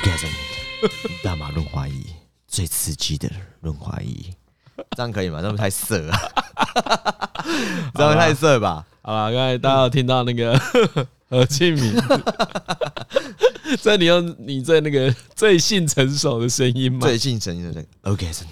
Orgasm 大马润滑液，最刺激的润滑液，这样可以吗？这样太色了，这样太色吧？好了，刚才大家有听到那个 何庆明，在你用你最那个最性成熟的声音吗？最性成熟的 Orgasm。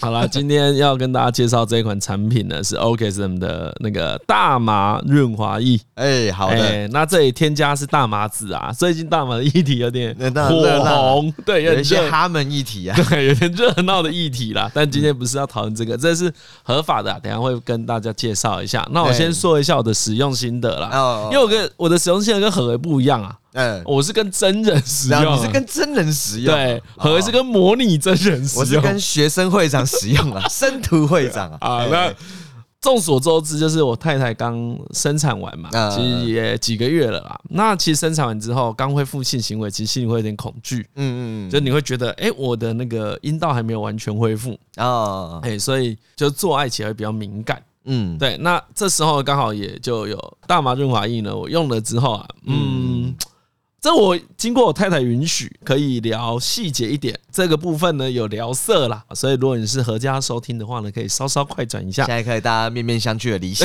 好了，今天要跟大家介绍这一款产品呢，是 Orgasm 的那个大麻润滑液。哎，好的、欸。那这里添加是大麻籽啊，最近大麻的议题有点火红，对，有一些哈们议题啊，对，有点热闹的议题啦。但今天不是要讨论这个，这是合法的，等下会跟大家介绍一下。那我先说一下我的使用心得啦，因为我跟我的使用心得跟何为不一样啊。嗯，我是跟真人使用，你是跟真人使用，对，何是跟模拟真人使用，我是跟学生会长使用啊，生徒会长啊。啊，那众所周知，就是我太太刚生产完嘛，其实也几个月了啦。那其实生产完之后，刚恢复性行为，其实心里会有点恐惧，嗯嗯，就你会觉得，哎，我的那个阴道还没有完全恢复。啊，哎，所以就做爱起来会比较敏感，嗯，对。那这时候刚好也就有大麻润滑液呢，我用了之后啊，嗯。这我经过我太太允许，可以聊细节一点。这个部分呢有聊色啦，所以如果你是合家收听的话呢，可以稍稍快转一下。现在可以大家面面相觑的离席，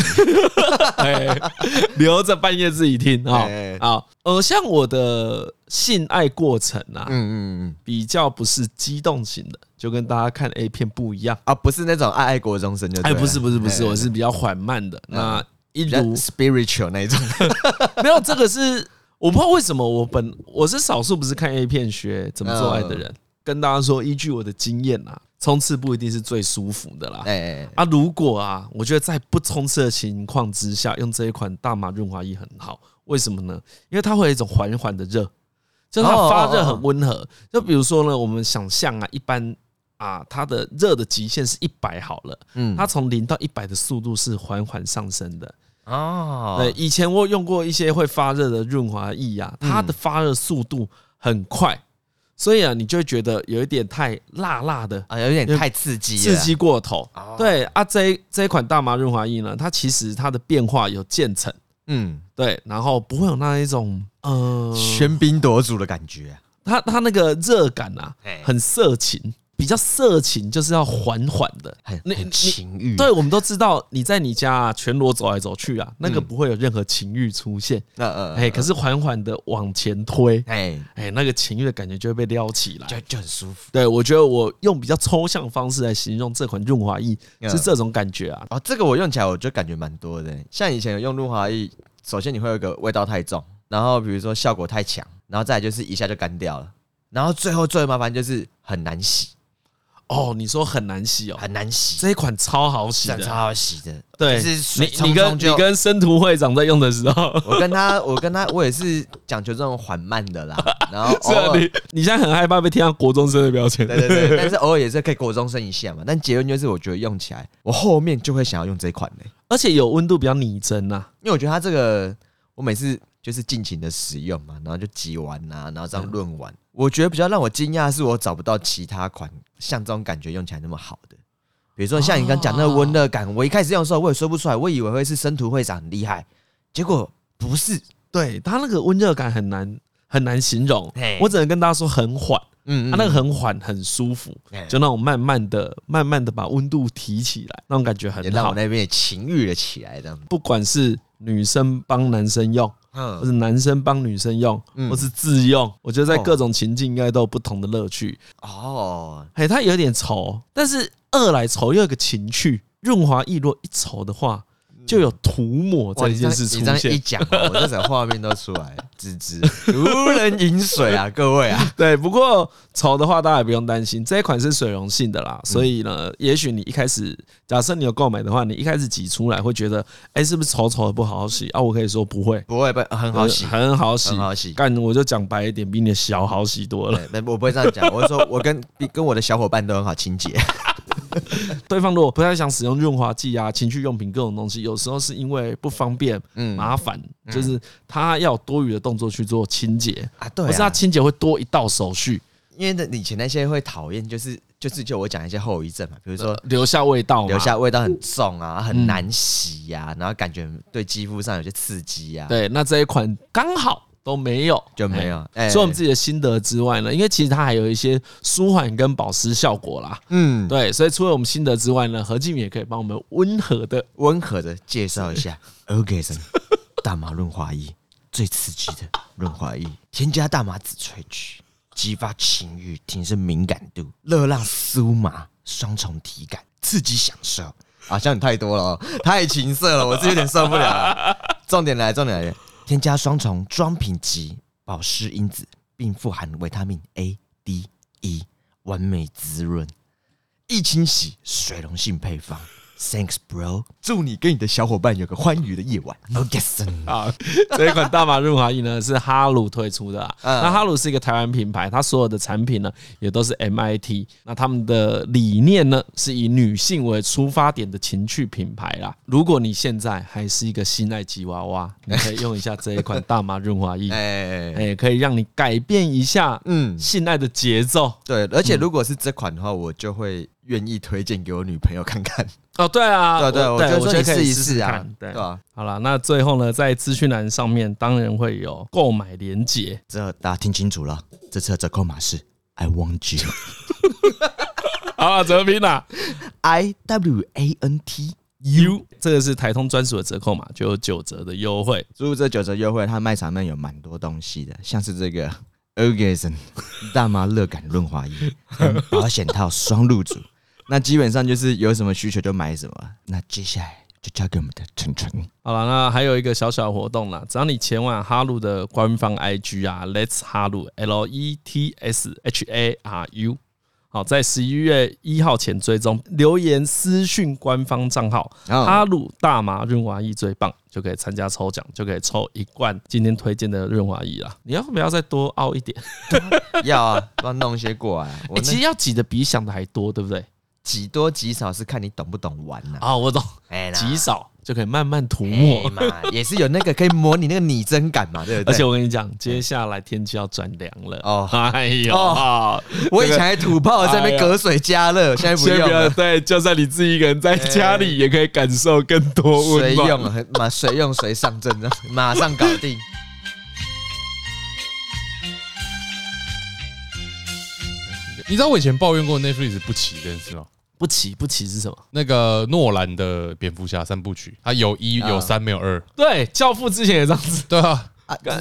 留着半夜自己听啊。好，呃，像我的性爱过程啊，嗯嗯嗯，比较不是激动型的，就跟大家看 A 片不一样啊，不是那种爱爱国中生就哎，不是不是不是，我是比较缓慢的。那一如 spiritual 那种，没有这个是。我不知道为什么我本我是少数不是看 A 片学怎么做爱的人，跟大家说，依据我的经验啊，冲刺不一定是最舒服的啦。哎啊，如果啊，我觉得在不冲刺的情况之下，用这一款大麻润滑液很好。为什么呢？因为它会有一种缓缓的热，就是它发热很温和。就比如说呢，我们想象啊，一般啊，它的热的极限是一百好了，嗯，它从零到一百的速度是缓缓上升的。哦，对，以前我用过一些会发热的润滑液啊，它的发热速度很快，所以啊，你就会觉得有一点太辣辣的啊，有一点太刺激，刺激过头。对啊，这这一款大麻润滑液呢，它其实它的变化有渐层，嗯，对，然后不会有那一种呃喧宾夺主的感觉，它它那个热感啊，很色情。比较色情，就是要缓缓的，很很情欲。对，我们都知道，你在你家全裸走来走去啊，那个不会有任何情欲出现。嗯嗯。哎，可是缓缓的往前推，哎哎，那个情欲的感觉就会被撩起来，就就很舒服。对，我觉得我用比较抽象方式来形容这款润滑液是这种感觉啊。哦，这个我用起来我觉得感觉蛮多的。像以前有用润滑液，首先你会有一个味道太重，然后比如说效果太强，然后再来就是一下就干掉了，然后最后最麻烦就是很难洗。哦，你说很难洗哦，很难洗。这一款超好洗的，超好洗的。对，是你你跟你跟生徒会长在用的时候，我跟他，我跟他，我也是讲究这种缓慢的啦。然后是啊，你你现在很害怕被贴上国中生的标签，对对对。但是偶尔也是可以国中生一下嘛。但结论就是，我觉得用起来，我后面就会想要用这一款嘞。而且有温度比较拟真呐，因为我觉得它这个，我每次就是尽情的使用嘛，然后就挤完啊，然后这样润完。我觉得比较让我惊讶的是，我找不到其他款像这种感觉用起来那么好的。比如说像你刚讲那个温热感，我一开始用的时候我也说不出来，我以为会是生徒会长很厉害，结果不是。对，它那个温热感很难很难形容，我只能跟大家说很缓，嗯，它那个很缓很舒服，就那种慢慢的、慢慢的把温度提起来，那种感觉很好，让我那边也情欲了起来。这样，不管是女生帮男生用。嗯，或者男生帮女生用，或是自用，我觉得在各种情境应该都有不同的乐趣。哦，嘿，它有点稠，但是二来稠又有个情趣。润滑液若一稠的话，就有涂抹这件事出现。一讲，我这整个画面都出来，滋滋，如人饮水啊，各位啊。对，不过丑的话，大家也不用担心，这一款是水溶性的啦，所以呢，也许你一开始，假设你有购买的话，你一开始挤出来会觉得，哎，是不是丑丑的不好洗啊？我可以说不会，不会，不很好洗，很好洗，很好洗。干，我就讲白一点，比你的小好洗多了。我不会这样讲，我是说我跟跟我的小伙伴都很好清洁。对方如果不太想使用润滑剂啊、情趣用品各种东西，有时候是因为不方便、麻烦，就是他要有多余的动作去做清洁。啊。对，可是他清洁会多一道手续，因为以前那些会讨厌，就是就是就我讲一些后遗症嘛，比如说留下味道，留下味道很重啊，很难洗呀，然后感觉对肌肤上有些刺激啊。对，那这一款刚好都没有，就没有。哎，除了我们自己的心得之外呢，因为其实它还有一些舒缓跟保湿效果啦。嗯，对，所以除了我们心得之外呢，何敬敏也可以帮我们温和的、温和的介绍一下 Orgasm 大麻润滑液，最刺激的润滑液，添加大麻籽萃取，激发情欲，提升敏感度，热浪酥麻，双重体感，刺激享受。啊，像你太多了，哦太情色了，我是有点受不了了。重点来，重点来，添加双重妆品级保湿因子，并富含维他命 A、D、E，完美滋润，易清洗，水溶性配方。Thanks, bro！祝你跟你的小伙伴有个欢愉的夜晚。Orgasm 啊，这一款大麻润滑液呢是哈鲁推出的啊。那哈鲁是一个台湾品牌，它所有的产品呢也都是 MIT。那他们的理念呢是以女性为出发点的情趣品牌啦。如果你现在还是一个性爱吉娃娃，你可以用一下这一款大麻润滑液，哎哎，可以让你改变一下嗯性爱的节奏。对，而且如果是这款的话，我就会。愿意推荐给我女朋友看看哦，对啊，对对，我觉得可以试一试啊，对吧？好了，那最后呢，在资讯栏上面当然会有购买链接，这大家听清楚了，这次的折扣码是 I want you，好了，怎么拼呢？I W A N T U，这个是台通专属的折扣码，就有九折的优惠。输入这九折优惠，它卖场里面有蛮多东西的，像是这个 Orgasm 大麻热感润滑液，保险套双入组。那基本上就是有什么需求就买什么。那接下来就交给我们的晨晨。好了，那还有一个小小活动啦，只要你前往哈鲁的官方 IG 啊，Let's 哈鲁 L E T S H A R U，好，在十一月一号前追踪留言私讯官方账号哈鲁大麻润滑液最棒，就可以参加抽奖，就可以抽一罐今天推荐的润滑液啦。你要不要再多凹一点？要啊，多弄些过来。欸、其实要挤的比想的还多，对不对？几多几少是看你懂不懂玩呢？啊，我懂，哎，极少就可以慢慢涂抹嘛，也是有那个可以模拟那个拟真感嘛，对不对？而且我跟你讲，接下来天气要转凉了哦，哎呦，我以前还土炮在那边隔水加热，现在不用了。对，就算你自己一个人在家里，也可以感受更多温暖。水用，马水用水上阵的，马上搞定。你知道我以前抱怨过 Netflix 不齐这件事吗？不齐不齐是什么？那个诺兰的蝙蝠侠三部曲，它有一有三没有二。对，教父之前也这样子。对啊，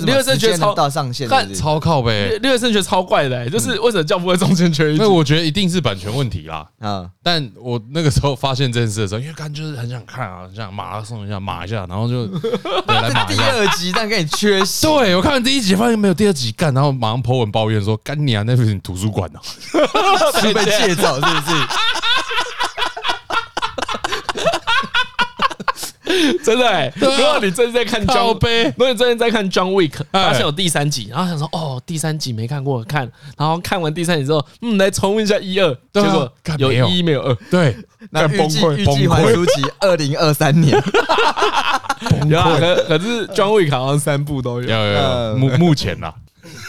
六月生觉得超到上限，但超靠呗。六月生觉得超怪的，就是为什么教父会中间缺一？因为我觉得一定是版权问题啦。啊，但我那个时候发现这件事的时候，因为刚就是很想看啊，很想马拉松一下，马一下，然后就 来马第二集，但给你缺席。对，我看完第一集发现没有第二集干，然后马上 po 文抱怨说：“干你啊，那不是你图书馆呢？是被借走是不是？” 真的哎、欸，如果你最近在看《John》，如果你最近在看《John Wick》，发现有第三集，然后想说哦，第三集没看过，看，然后看完第三集之后，嗯，来重温一下一二，结果有一没有二，对，那崩溃，预计还书期 二零二三年，有啊，可可是《John Wick》好像三部都有，有有有，目目前呐，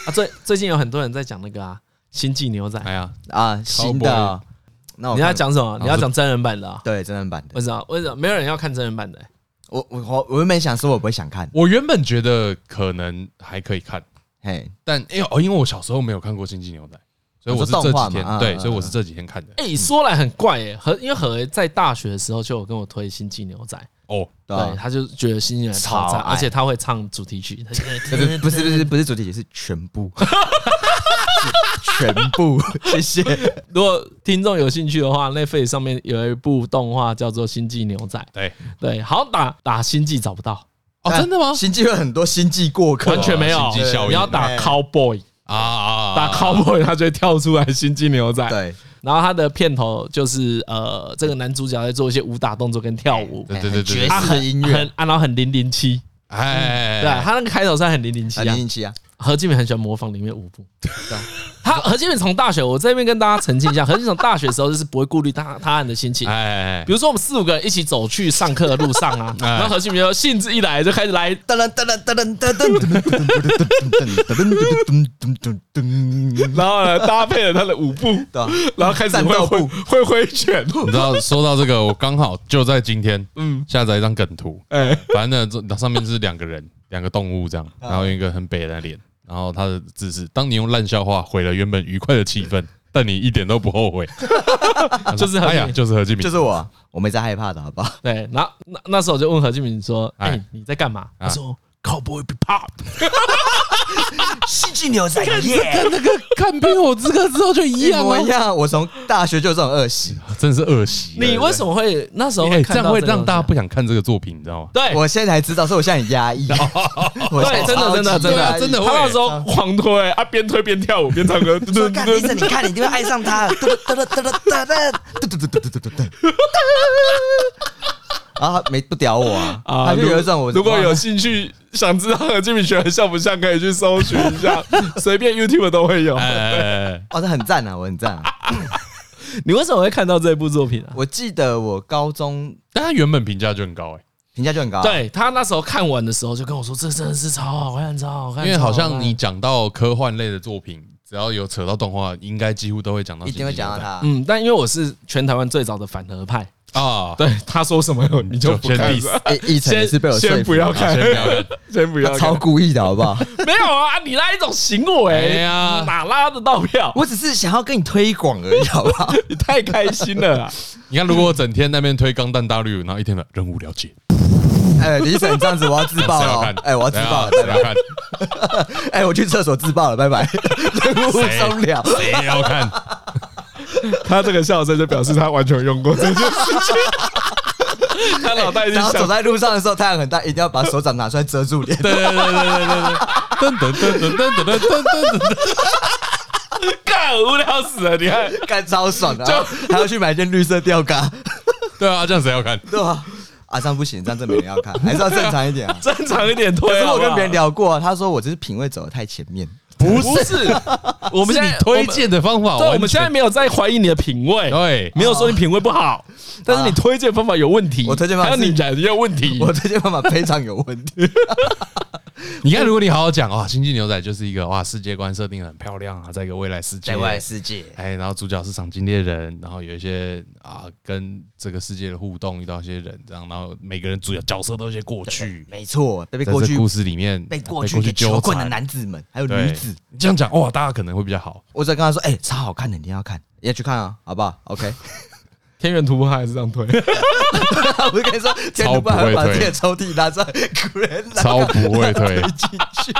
啊，最最近有很多人在讲那个啊，《星际牛仔》，哎呀。啊，新的，那你要讲什么？你要讲真人版的啊？对，真人版的，为什么？为什么？没有人要看真人版的？我我我我原本想说，我不会想看。我原本觉得可能还可以看，嘿，但因为哦，因为我小时候没有看过《星际牛仔》，所以我是这几天对，所以我是这几天看的。哎，说来很怪哎，何因为何在大学的时候就有跟我推《星际牛仔》哦，对，他就觉得《星际牛仔》超赞，而且他会唱主题曲。不是不是不是不是主题曲，是全部。全部，谢谢。如果听众有兴趣的话，Netflix 上面有一部动画叫做《星际牛仔》。对。对，好打打星际找不到。哦，真的吗？星际有很多星际过客，完全没有。你要打 Cowboy 啊啊，打 Cowboy 它就会跳出来星际牛仔。对，然后他的片头就是呃，这个男主角在做一些武打动作跟跳舞，对对对对，爵士音乐，很然后很零零七，哎，对，他那个开头是很零零七啊，零零七啊。何敬敏很喜欢模仿里面舞步，他何敬敏从大学，我这边跟大家澄清一下，何敬敏从大学的时候就是不会顾虑他他人的心情，哎，比如说我们四五个人一起走去上课的路上啊，然后何敬敏就兴致一来就开始来噔噔噔噔噔噔噔噔噔噔噔噔，然后呢搭配了他的舞步，然后开始会挥会挥拳，你知道说到这个，我刚好就在今天，嗯，下载一张梗图，哎，反正呢这上面是两个人。两个动物这样，然后用一个很北的脸，然后他的姿势，当你用烂笑话毁了原本愉快的气氛，但你一点都不后悔，就是哎呀，就是何敬明，就是我，我没在害怕的，好不好？对，然后那那时候我就问何敬明说：“哎，你在干嘛？”他说。Cowboy Bebop，戏剧牛仔跟那个看《冰火之歌》之后就一样一样。我从大学就有这种恶习，真是恶习你为什么会那时候会这样会让大家不想看这个作品你知道吗？对。我现在才知道所以我现在很压抑。对。真的真的真的真的我有时候狂推啊边推边跳舞边唱歌就是干你看你就会爱上他噔噔噔噔噔噔噔噔噔噔然后他没不屌我啊他就会让我如果有兴趣想知道何俊敏学的像不像可以去搜寻一下随便 youtube 都会有哇他很赞啊我很赞啊 你为什么会看到这部作品啊？我记得我高中，但他原本评价就很高哎，评价就很高。对，他那时候看完的时候就跟我说，这真的是超好看，超好看。因为好像你讲到科幻类的作品，只要有扯到动画，应该几乎都会讲到，一定会讲到他。嗯，但因为我是全台湾最早的反核派。啊，对，他说什么你就不看。以前是被我先不要看，先不要看，先不要，超故意的好不好？没有啊，你那一种行为呀，哪拉得到票？我只是想要跟你推广而已，好不好？你太开心了。你看，如果我整天那边推钢弹大绿，然后一天的任务了解。哎，李晨，这样子我要自爆了。哎，我要自爆了，大家看。哎，我去厕所自爆了，拜拜。任务终了，谁要看？他这个笑声就表示他完全用过这件事情。他脑袋已经想走在路上的时候，太阳很大，一定要把手掌拿出来遮住脸。对对对对对对对。噔噔噔噔噔噔噔噔噔。干，无聊死了！你看，干超爽的，就还要去买件绿色吊嘎。对啊，这样谁要看？对啊，啊这样不行，这样真没人要看，还是要正常一点啊，正常一点推。可是我跟别人聊过，他说我这是品味走得太前面。不是，我们现在推荐的方法，对，我们现在没有在怀疑你的品味，对，没有说你品味不好，但是你推荐方法有问题。我推荐方法，你讲也有问题。我推荐方法非常有问题。你看，如果你好好讲啊，《星际牛仔》就是一个哇，世界观设定很漂亮啊，在一个未来世界，在未来世界，哎，然后主角是赏金猎人，然后有一些啊，跟这个世界的互动，遇到一些人，这样，然后每个人主角角色都有些过去，没错，被过去故事里面被过去囚困的男子们，还有女子，你这样讲哇，大家可能会比较好。我在跟他说，哎，超好看的，你一定要看，你要去看啊，好不好？OK。天元突破还是这样推，我跟你说，超不会把自己的抽屉拿出来，超不会推 进去。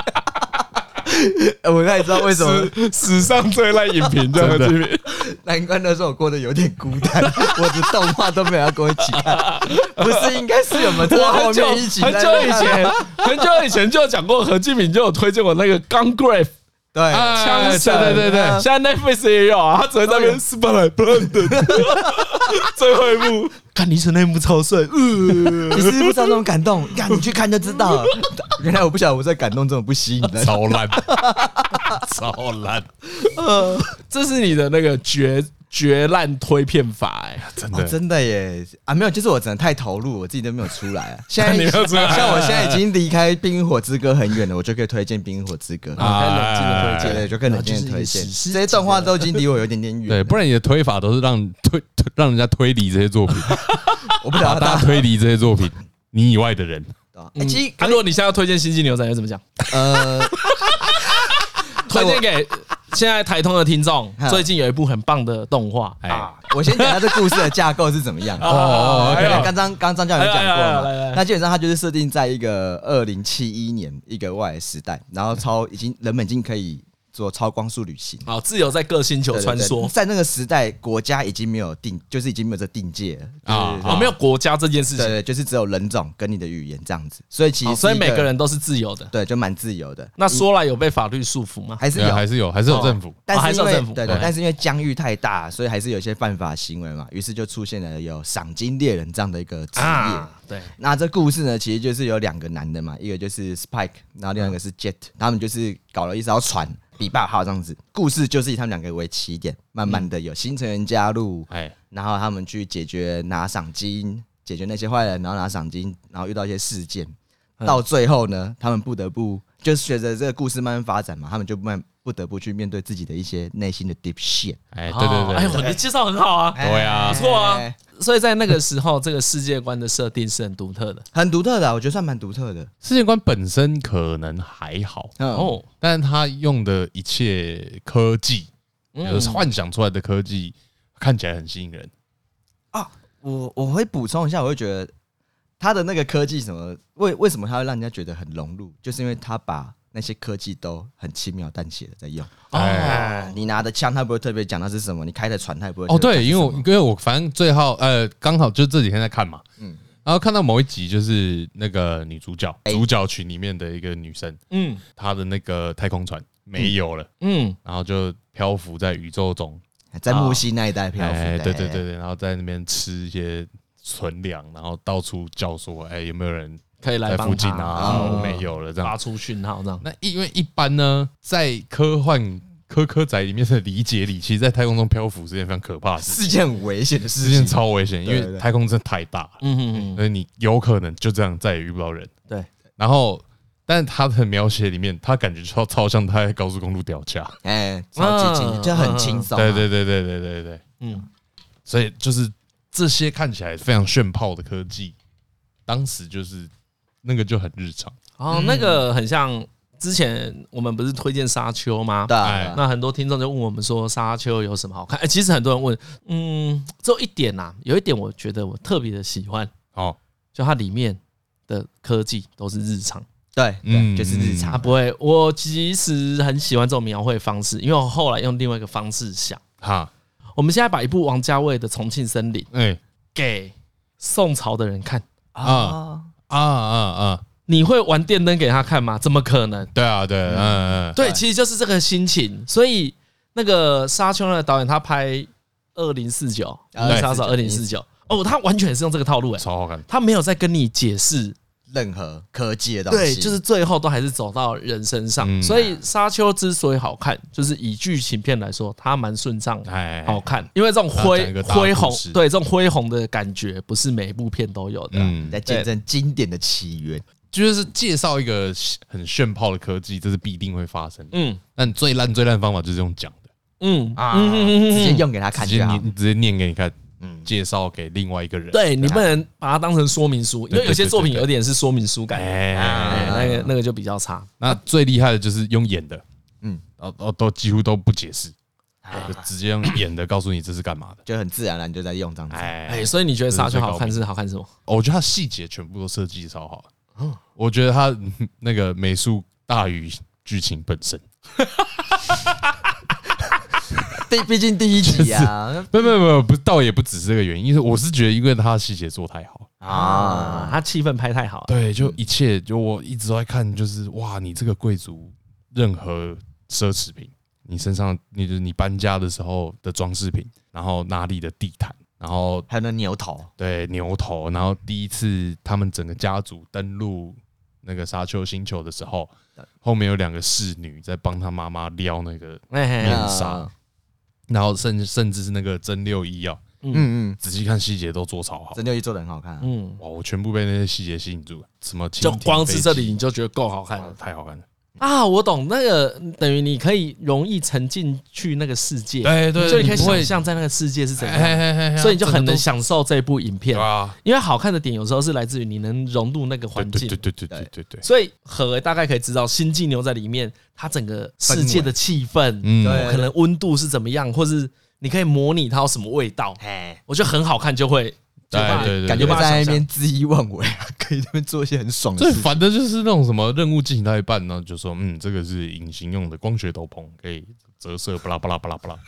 我也知道为什么史上最烂影评，真的，难怪那时候我过得有点孤单，我的动画都没有跟我一起看，不是应该是有没有在后面一起？很久以前，很久以前就讲过，何敬敏就有推荐我那个《Gungrave》。对，枪神，对对对，现在 Netflix 也有啊，他只会在那边 Spotlight Blonde，最后一幕，看李晨那一幕超帅，你是不是不知道那种感动？看你去看就知道了。原来我不晓得我在感动这种不吸引的，超烂，超烂，呃，这是你的那个绝。绝烂推片法 哎，真的真的耶啊！没有，就是我真的太投入，我自己都没有出来啊。现在你没有出来，像我现在已经离开《冰与火之歌》很远了，我就可以推荐《冰与火之歌》，可以冷静的推荐，对，就更冷静的推荐。这些动画都已经离我有点点远，对，不然你的推法都是让推让人家推理这些作品，我不想大家推理这些作品，你以外的人。哎，其实，如果你现在要推荐《星际牛仔》，要怎么讲？呃，推荐给。现在台通的听众 最近有一部很棒的动画，哎，我先讲下这故事的架构是怎么样。哦，刚刚刚张教授讲过了，那基本上它就是设定在一个二零七一年一个外来时代，然后超已经人们已经可以。做超光速旅行，好自由在各星球穿梭。在那个时代，国家已经没有定，就是已经没有这定界了啊，哦，没有国家这件事情，对，对，就是只有人种跟你的语言这样子。所以其实，所以每个人都是自由的，对，就蛮自由的。那说来有被法律束缚吗？还是有，还是有，还是有政府，但是因为政府，对对，但是因为疆域太大，所以还是有一些犯法行为嘛。于是就出现了有赏金猎人这样的一个职业。对，那这故事呢，其实就是有两个男的嘛，一个就是 Spike，然后另外一个是 Jet，他们就是搞了一艘船。比霸号这样子，故事就是以他们两个为起点，慢慢的有新成员加入，哎，然后他们去解决拿赏金，解决那些坏人，然后拿赏金，然后遇到一些事件，到最后呢，他们不得不就是随着这个故事慢慢发展嘛，他们就慢不得不去面对自己的一些内心的 deep shit。哎，对对对，哎呦，你介绍很好啊，对啊，不错啊。所以在那个时候，这个世界观的设定是很独特的，很独特的，我觉得算蛮独特的。世界观本身可能还好哦，但是他用的一切科技，就是幻想出来的科技，看起来很吸引人啊。我我会补充一下，我会觉得他的那个科技什么，为为什么他会让人家觉得很融入，就是因为他把。那些科技都很轻描淡写的在用。哦，你拿的枪，他不会特别讲那是什么；你开的船，他也不会。哦，对，因为我因为我反正最后呃，刚好就这几天在看嘛，嗯，然后看到某一集，就是那个女主角主角群里面的一个女生，嗯，她的那个太空船没有了，嗯，然后就漂浮在宇宙中，在木星那一带漂浮。对对对对，然后在那边吃一些存粮，然后到处叫说：“哎，有没有人？”可以来附近啊，我没有了，这样发出讯号这样。那因为一般呢，在科幻科科仔里面的理解里，其实，在太空中漂浮是件非常可怕的事，是件很危险的事情，是件超危险，因为太空真的太大，嗯嗯嗯，所以你有可能就这样再也遇不到人。对。然后，但是他的描写里面，他感觉超超像他在高速公路吊驾，哎，超级轻，就很轻松。对对对对对对对，嗯。所以就是这些看起来非常炫炮的科技，当时就是。那个就很日常。哦，那个很像之前我们不是推荐沙丘吗？对，那很多听众就问我们说沙丘有什么好看？哎，其实很多人问，嗯，只有一点呐，有一点我觉得我特别的喜欢。哦，就它里面的科技都是日常，对，嗯，就是日常，它不会。我其实很喜欢这种描绘方式，因为我后来用另外一个方式想，哈，我们现在把一部王家卫的《重庆森林》哎。给宋朝的人看。啊。啊啊啊！你会玩电灯给他看吗？怎么可能？对啊，对，嗯嗯，对，其实就是这个心情。所以那个沙丘的导演他拍二零四九，杀手二零四九，哦，他完全是用这个套路，哎，超好看。他没有在跟你解释。任何科技的东西，对，就是最后都还是走到人身上。所以《沙丘》之所以好看，就是以剧情片来说，它蛮顺畅，好看。因为这种恢恢宏，对这种恢宏的感觉，不是每一部片都有的。嗯，在见证经典的起源，就是介绍一个很炫炮的科技，这是必定会发生。嗯，但最烂最烂方法就是用讲的。嗯啊，直接用给他看，直接你直接念给你看。介绍给另外一个人，对，你不能把它当成说明书，因为有些作品有点是说明书感，那个那个就比较差。那最厉害的就是用演的，嗯，哦哦，都几乎都不解释，就直接用演的告诉你这是干嘛的，就很自然了，你就在用这样子。哎，所以你觉得沙丘好看是好看什么？我觉得它细节全部都设计超好，我觉得它那个美术大于剧情本身。毕竟第一集啊，没有没有没有，不倒也不只是这个原因，因为我是觉得，因为他细节做太好。啊，他气氛拍太好，对，就一切就我一直都在看，就是哇，你这个贵族任何奢侈品，你身上你就是你搬家的时候的装饰品，然后哪里的地毯，然后还有那牛头，对牛头，然后第一次他们整个家族登陆那个沙丘星球的时候，后面有两个侍女在帮他妈妈撩那个面纱。然后甚至甚至是那个真六一啊，嗯。嗯，仔细看细节都做超好，真六一做的很好看，啊。嗯，哇，我全部被那些细节吸引住了，什么就光是这里你就觉得够好看了，太好看了啊！我懂那个等于你可以容易沉浸去那个世界，对对，就你可以想象在那个世界是怎样，所以你就很能享受这部影片啊。因为好看的点有时候是来自于你能融入那个环境，对对对对对对。所以何大概可以知道《星际牛仔》里面它整个世界的气氛，嗯，可能温度是怎么样，或是你可以模拟它有什么味道，哎，我觉得很好看，就会。对对对，感觉在那边恣意妄为，可以在那边做一些很爽的事。最烦的就是那种什么任务进行到一半呢，就说嗯，这个是隐形用的光学斗篷，可以折射，巴拉巴拉巴拉巴拉。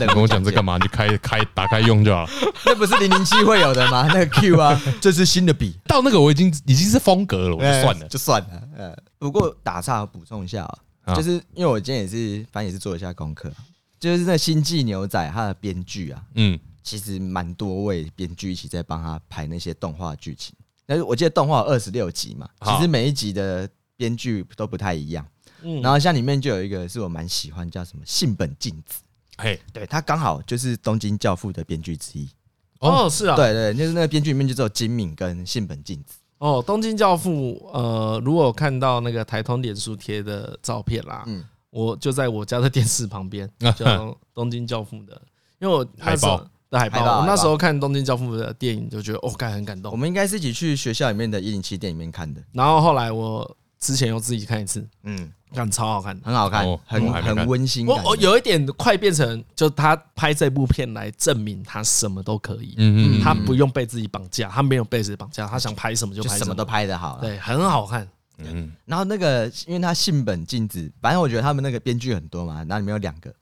你 跟我讲这干嘛？你开开打开用就好了。那不是零零七会有的吗？那个 Q 啊，这是新的笔。到那个我已经已经是风格了，我就算了，就算了。呃，不过打岔补充一下啊，就是因为我今天也是，反正也是做一下功课，就是那《星际牛仔》它的编剧啊，嗯。其实蛮多位编剧一起在帮他排那些动画剧情，但是我记得动画二十六集嘛，其实每一集的编剧都不太一样。嗯，然后像里面就有一个是我蛮喜欢，叫什么信本静子。嘿，对，他刚好就是《东京教父》的编剧之一。哦，是啊，对对，就是那个编剧里面就只有金敏跟信本静子。哦，《东京教父》呃，如果看到那个台通脸书贴的照片啦，嗯，我就在我家的电视旁边，叫《东京教父》的，因为我海报。的海报。我那时候看《东京教父》的电影，就觉得哦，感很感动。我们应该是一起去学校里面的一零七店里面看的。然后后来我之前又自己看一次，嗯，感超好看，很好看，很很温馨。我我有一点快变成，就他拍这部片来证明他什么都可以，嗯嗯，他不用被自己绑架，他没有被自己绑架，他想拍什么就拍什么，都拍的好，对，很好看。嗯，然后那个，因为他性本禁止，反正我觉得他们那个编剧很多嘛，那里面有两个，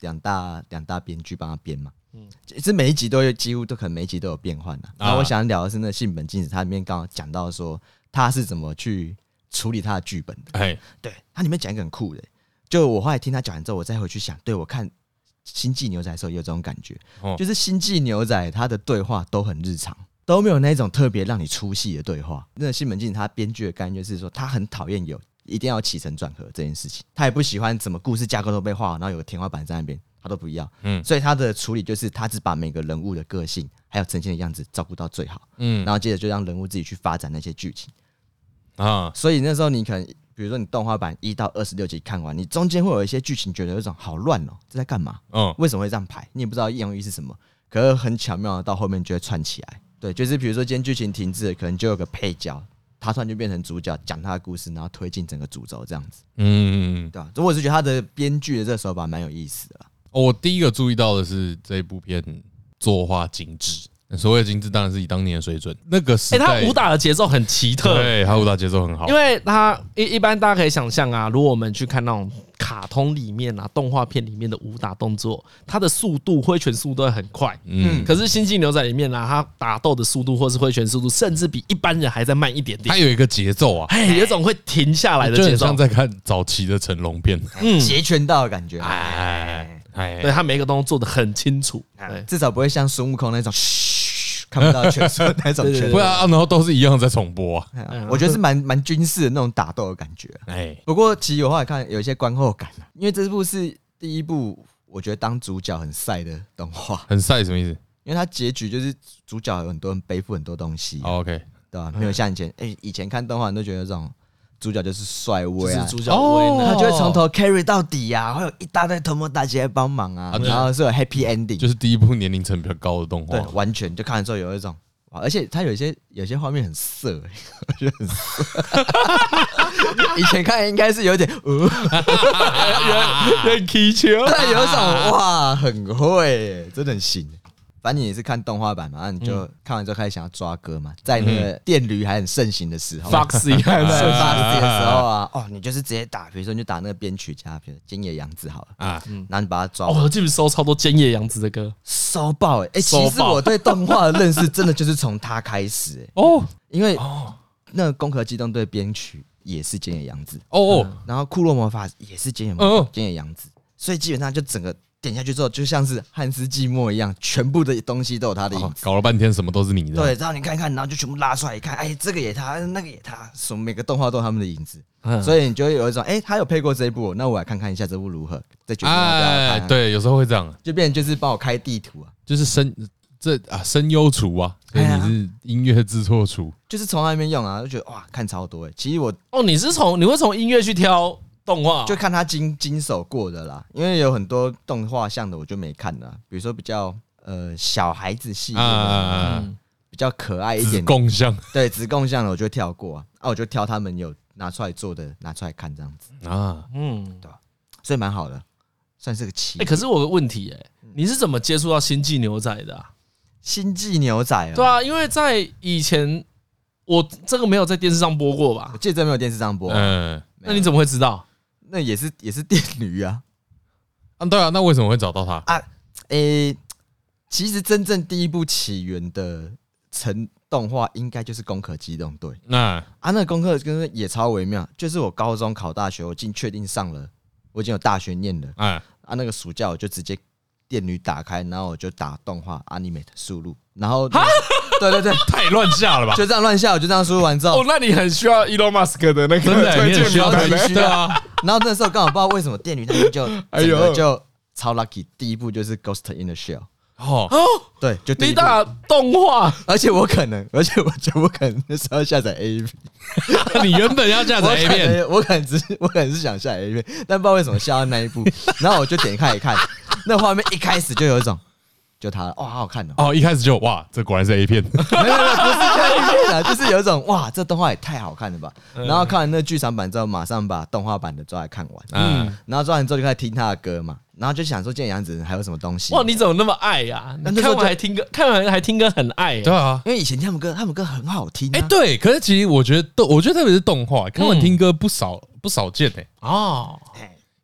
两大两大编剧帮他编嘛，嗯，其实每一集都有，几乎都可能每一集都有变换的。然后我想聊的是那个信本静子，他里面刚好讲到说他是怎么去处理他的剧本的。哎，对，他里面讲一个很酷的，就我后来听他讲完之后，我再回去想，对我看《星际牛仔》的时候也有这种感觉，就是《星际牛仔》他的对话都很日常。都没有那种特别让你出戏的对话。那个、西门庆他编剧的概念就是说，他很讨厌有一定要起承转合这件事情，他也不喜欢怎么故事架构都被画好，然后有个天花板在那边，他都不要。嗯，所以他的处理就是，他只把每个人物的个性还有呈现的样子照顾到最好。嗯，然后接着就让人物自己去发展那些剧情。啊，所以那时候你可能，比如说你动画版一到二十六集看完，你中间会有一些剧情觉得有一种好乱哦，这在干嘛？嗯，为什么会这样排？你也不知道用意是什么，可是很巧妙的到后面就会串起来。对，就是比如说今天剧情停滞，可能就有个配角，他突然就变成主角，讲他的故事，然后推进整个主轴这样子。嗯，对吧？所以我是觉得他的编剧的这个手法蛮有意思的。哦，我第一个注意到的是这一部片作画精致。所谓的精致当然是以当年的水准，那个时代，哎，他武打的节奏很奇特，对，他武打节奏很好，因为他一一般大家可以想象啊，如果我们去看那种卡通里面啊，动画片里面的武打动作，它的速度挥拳速度很快，嗯，可是《星际牛仔》里面呢，他打斗的速度或是挥拳速度，甚至比一般人还在慢一点点，他有一个节奏啊，哎，有一种会停下来的节奏，像在看早期的成龙片，嗯，截拳道的感觉，哎哎，对他每一个动作做的很清楚，至少不会像孙悟空那种。看不到全身那种 全，不然然后都是一样在重播啊。我觉得是蛮蛮军事的那种打斗的感觉。哎，不过其实我后来看有一些观后感，因为这部是第一部，我觉得当主角很晒的动画。很晒什么意思？因为它结局就是主角有很多人背负很多东西。OK，对吧？没有像以前，哎，以前看动画都觉得这种。主角就是帅威啊，主角威，他就会从头 carry 到底啊，会有一大堆头目大姐来帮忙啊，然后是有 happy ending，就是第一部年龄层比较高的动画，对，完全就看的时候有一种哇，而且他有些有些画面很色，我觉得很色，以前看应该是有点呃，有点踢球，但有一种哇，很会，真的很行。反正你也是看动画版嘛，然后你就看完之后开始想要抓歌嘛，在那个电驴还很盛行的时候，Foxy 还很盛行的时候啊，哦，你就是直接打，比如说你就打那个编曲家，比如菅野洋子好了啊，然后你把它抓。哦，我记得收超多菅野洋子的歌，收爆哎！哎，其实我对动画的认识真的就是从他开始哎 哦，因为那个《攻壳机动队》编曲也是菅野洋子。哦，然后《库洛魔法》也是菅野菅野洋子，所以基本上就整个。点下去之后，就像是汉斯季默一样，全部的东西都有他的影子。搞了半天，什么都是你的。对，然后你看看，然后就全部拉出来一看，哎，这个也他，那个也他，什么每个动画都有他们的影子。所以你就会有一种，哎，他有配过这一部，那我来看看一下这部如何，再决定要不要看。对，有时候会这样，就变成就是帮我开地图啊，就是声这啊声优厨啊，所以你是音乐制作厨，就是从那边用啊，就觉得哇，看超多哎。其实我哦，你是从你会从音乐去挑。动画。就看他经经手过的啦，因为有很多动画像的我就没看了，比如说比较呃小孩子系列，比较可爱一点，子贡像。对子贡像的我就跳过啊，啊我就挑他们有拿出来做的拿出来看这样子。啊，嗯，对吧，所以蛮好的，算是个奇。哎，可是我有个问题哎，你是怎么接触到星际牛仔的？星际牛仔对啊，因为在以前我这个没有在电视上播过吧？我记得没有电视上播，嗯，那你怎么会知道？那也是也是电驴啊，啊对啊，那为什么会找到他啊？诶，其实真正第一部起源的成动画应该就是《攻壳机动队》。那啊，那个攻壳跟也超微妙，就是我高中考大学，我已经确定上了，我已经有大学念了。哎，啊，那个暑假我就直接电驴打开，然后我就打动画 Animate 输入，然后。对对对，太乱下了吧？就这样乱下，我就这样输入完之后，哦，那你很需要 Elon Musk 的那个真的，你很需要对啊。然后那时候刚好不知道为什么电驴他们就哎呦就超 lucky，第一步就是 Ghost in the Shell。哦哦，对，就第一部你打动画，而且我可能，而且我就不可能那时候下载 A P。你原本要下载 A 片，我可能只是我可能是想下载 A 片，但不知道为什么下到那一步，然后我就点开一看，那画面一开始就有一种。就他哇，好好看哦！哦，一开始就哇，这果然是 A 片，没有没有，不是 A 片啊，就是有一种哇，这动画也太好看了吧！然后看完那剧场版之后，马上把动画版的抓来看完，嗯，然后抓完之后就开始听他的歌嘛，然后就想说，见杨子还有什么东西？哇，你怎么那么爱呀？那看完还听歌，看完还听歌很爱，对啊，因为以前他们歌，他们歌很好听，哎，对，可是其实我觉得动，我觉得特别是动画，看完听歌不少不少见哎，哦。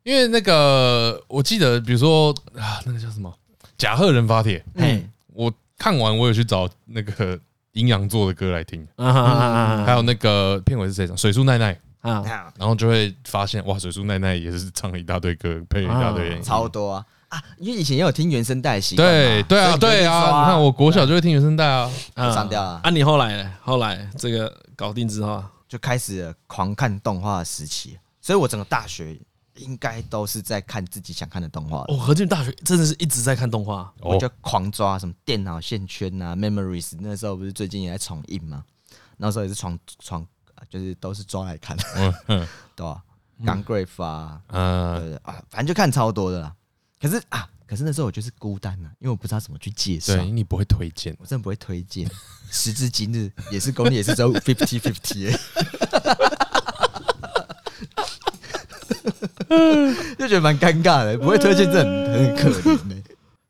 因为那个，我记得，比如说啊，那个叫什么《甲贺人发帖》，嗯，我看完我有去找那个阴阳座的歌来听，还有那个片尾是谁？唱？水树奈奈。啊，然后就会发现哇，水树奈奈也是唱了一大堆歌，配了一大堆，超多啊。啊！因为以前也有听原声带习惯，对对啊对啊，你看我国小就会听原声带啊，删掉啊。啊，你后来后来这个搞定之后，就开始了狂看动画的时期，所以我整个大学。应该都是在看自己想看的动画哦。何俊大学真的是一直在看动画，我就狂抓什么电脑线圈啊，Memories。那时候不是最近也在重映吗？那时候也是闯闯，就是都是抓来看，对吧？Gungrave 啊，嗯啊，反正就看超多的啦。可是啊，可是那时候我就是孤单啊，因为我不知道怎么去介绍。对，你不会推荐，我真的不会推荐。时至今日，也是功力也是只有 fifty fifty。就觉得蛮尴尬的，不会推荐这很很可怜的。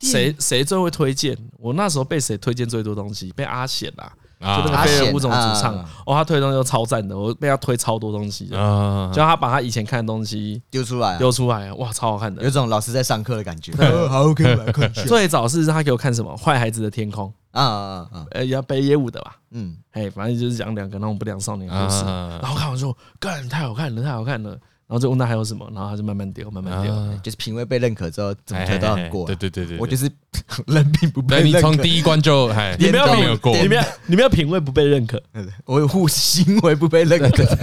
谁谁最会推荐？我那时候被谁推荐最多东西？被阿贤啊，就那个飞人物种主唱哦，他推的东西都超赞的，我被他推超多东西，就他把他以前看的东西丢出来，丢出来，哇，超好看的，有种老师在上课的感觉。好，OK，来看。最早是他给我看什么《坏孩子的天空》啊啊啊！呃，要北野武的吧？嗯，哎，反正就是讲两个那种不良少年故事。然后看完之后，干，太好看了，太好看了。然后就问他还有什么，然后他就慢慢丢，慢慢丢，就是品味被认可之后，怎么都很过。对对对对，我就是 人品不被认可。你从第一关就，你没有品过，你没有，你没有品味不被认可，维护行为不被认可。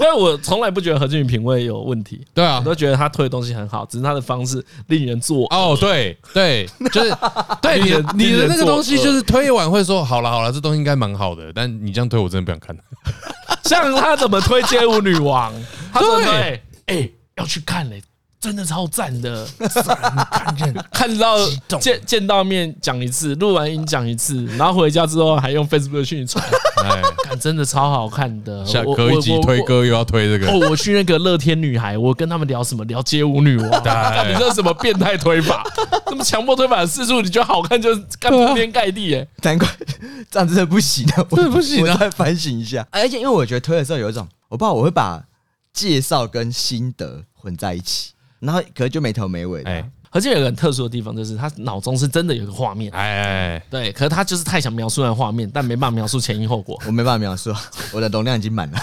因为我从来不觉得何俊宇品味有问题，对啊，我都觉得他推的东西很好，只是他的方式令人作呕。哦，对对，就是 对你的你的那个东西，就是推完会说好了好了，这东西应该蛮好的，但你这样推我真的不想看。像他怎么推《街舞女王》，他说对，哎，要去看嘞。真的超赞的，看 见看到见见到面讲一次，录完音讲一次，然后回家之后还用 Facebook 去传，哎，真的超好看的。下隔一集推歌又要推这个哦，我去那个乐天女孩，我跟他们聊什么？聊街舞女王。你这是什么变态推法？这么强迫推法的次数，你觉得好看就干铺天盖地哎，难怪这样真的不行啊，真的不行啊，再反省一下。而且因为我觉得推的时候有一种，我不知道我会把介绍跟心得混在一起。然后可能就没头没尾的，哎，而且有个很特殊的地方，就是他脑中是真的有个画面，哎，对，可是他就是太想描述那画面，但没办法描述前因后果，我没办法描述，我的容量已经满了，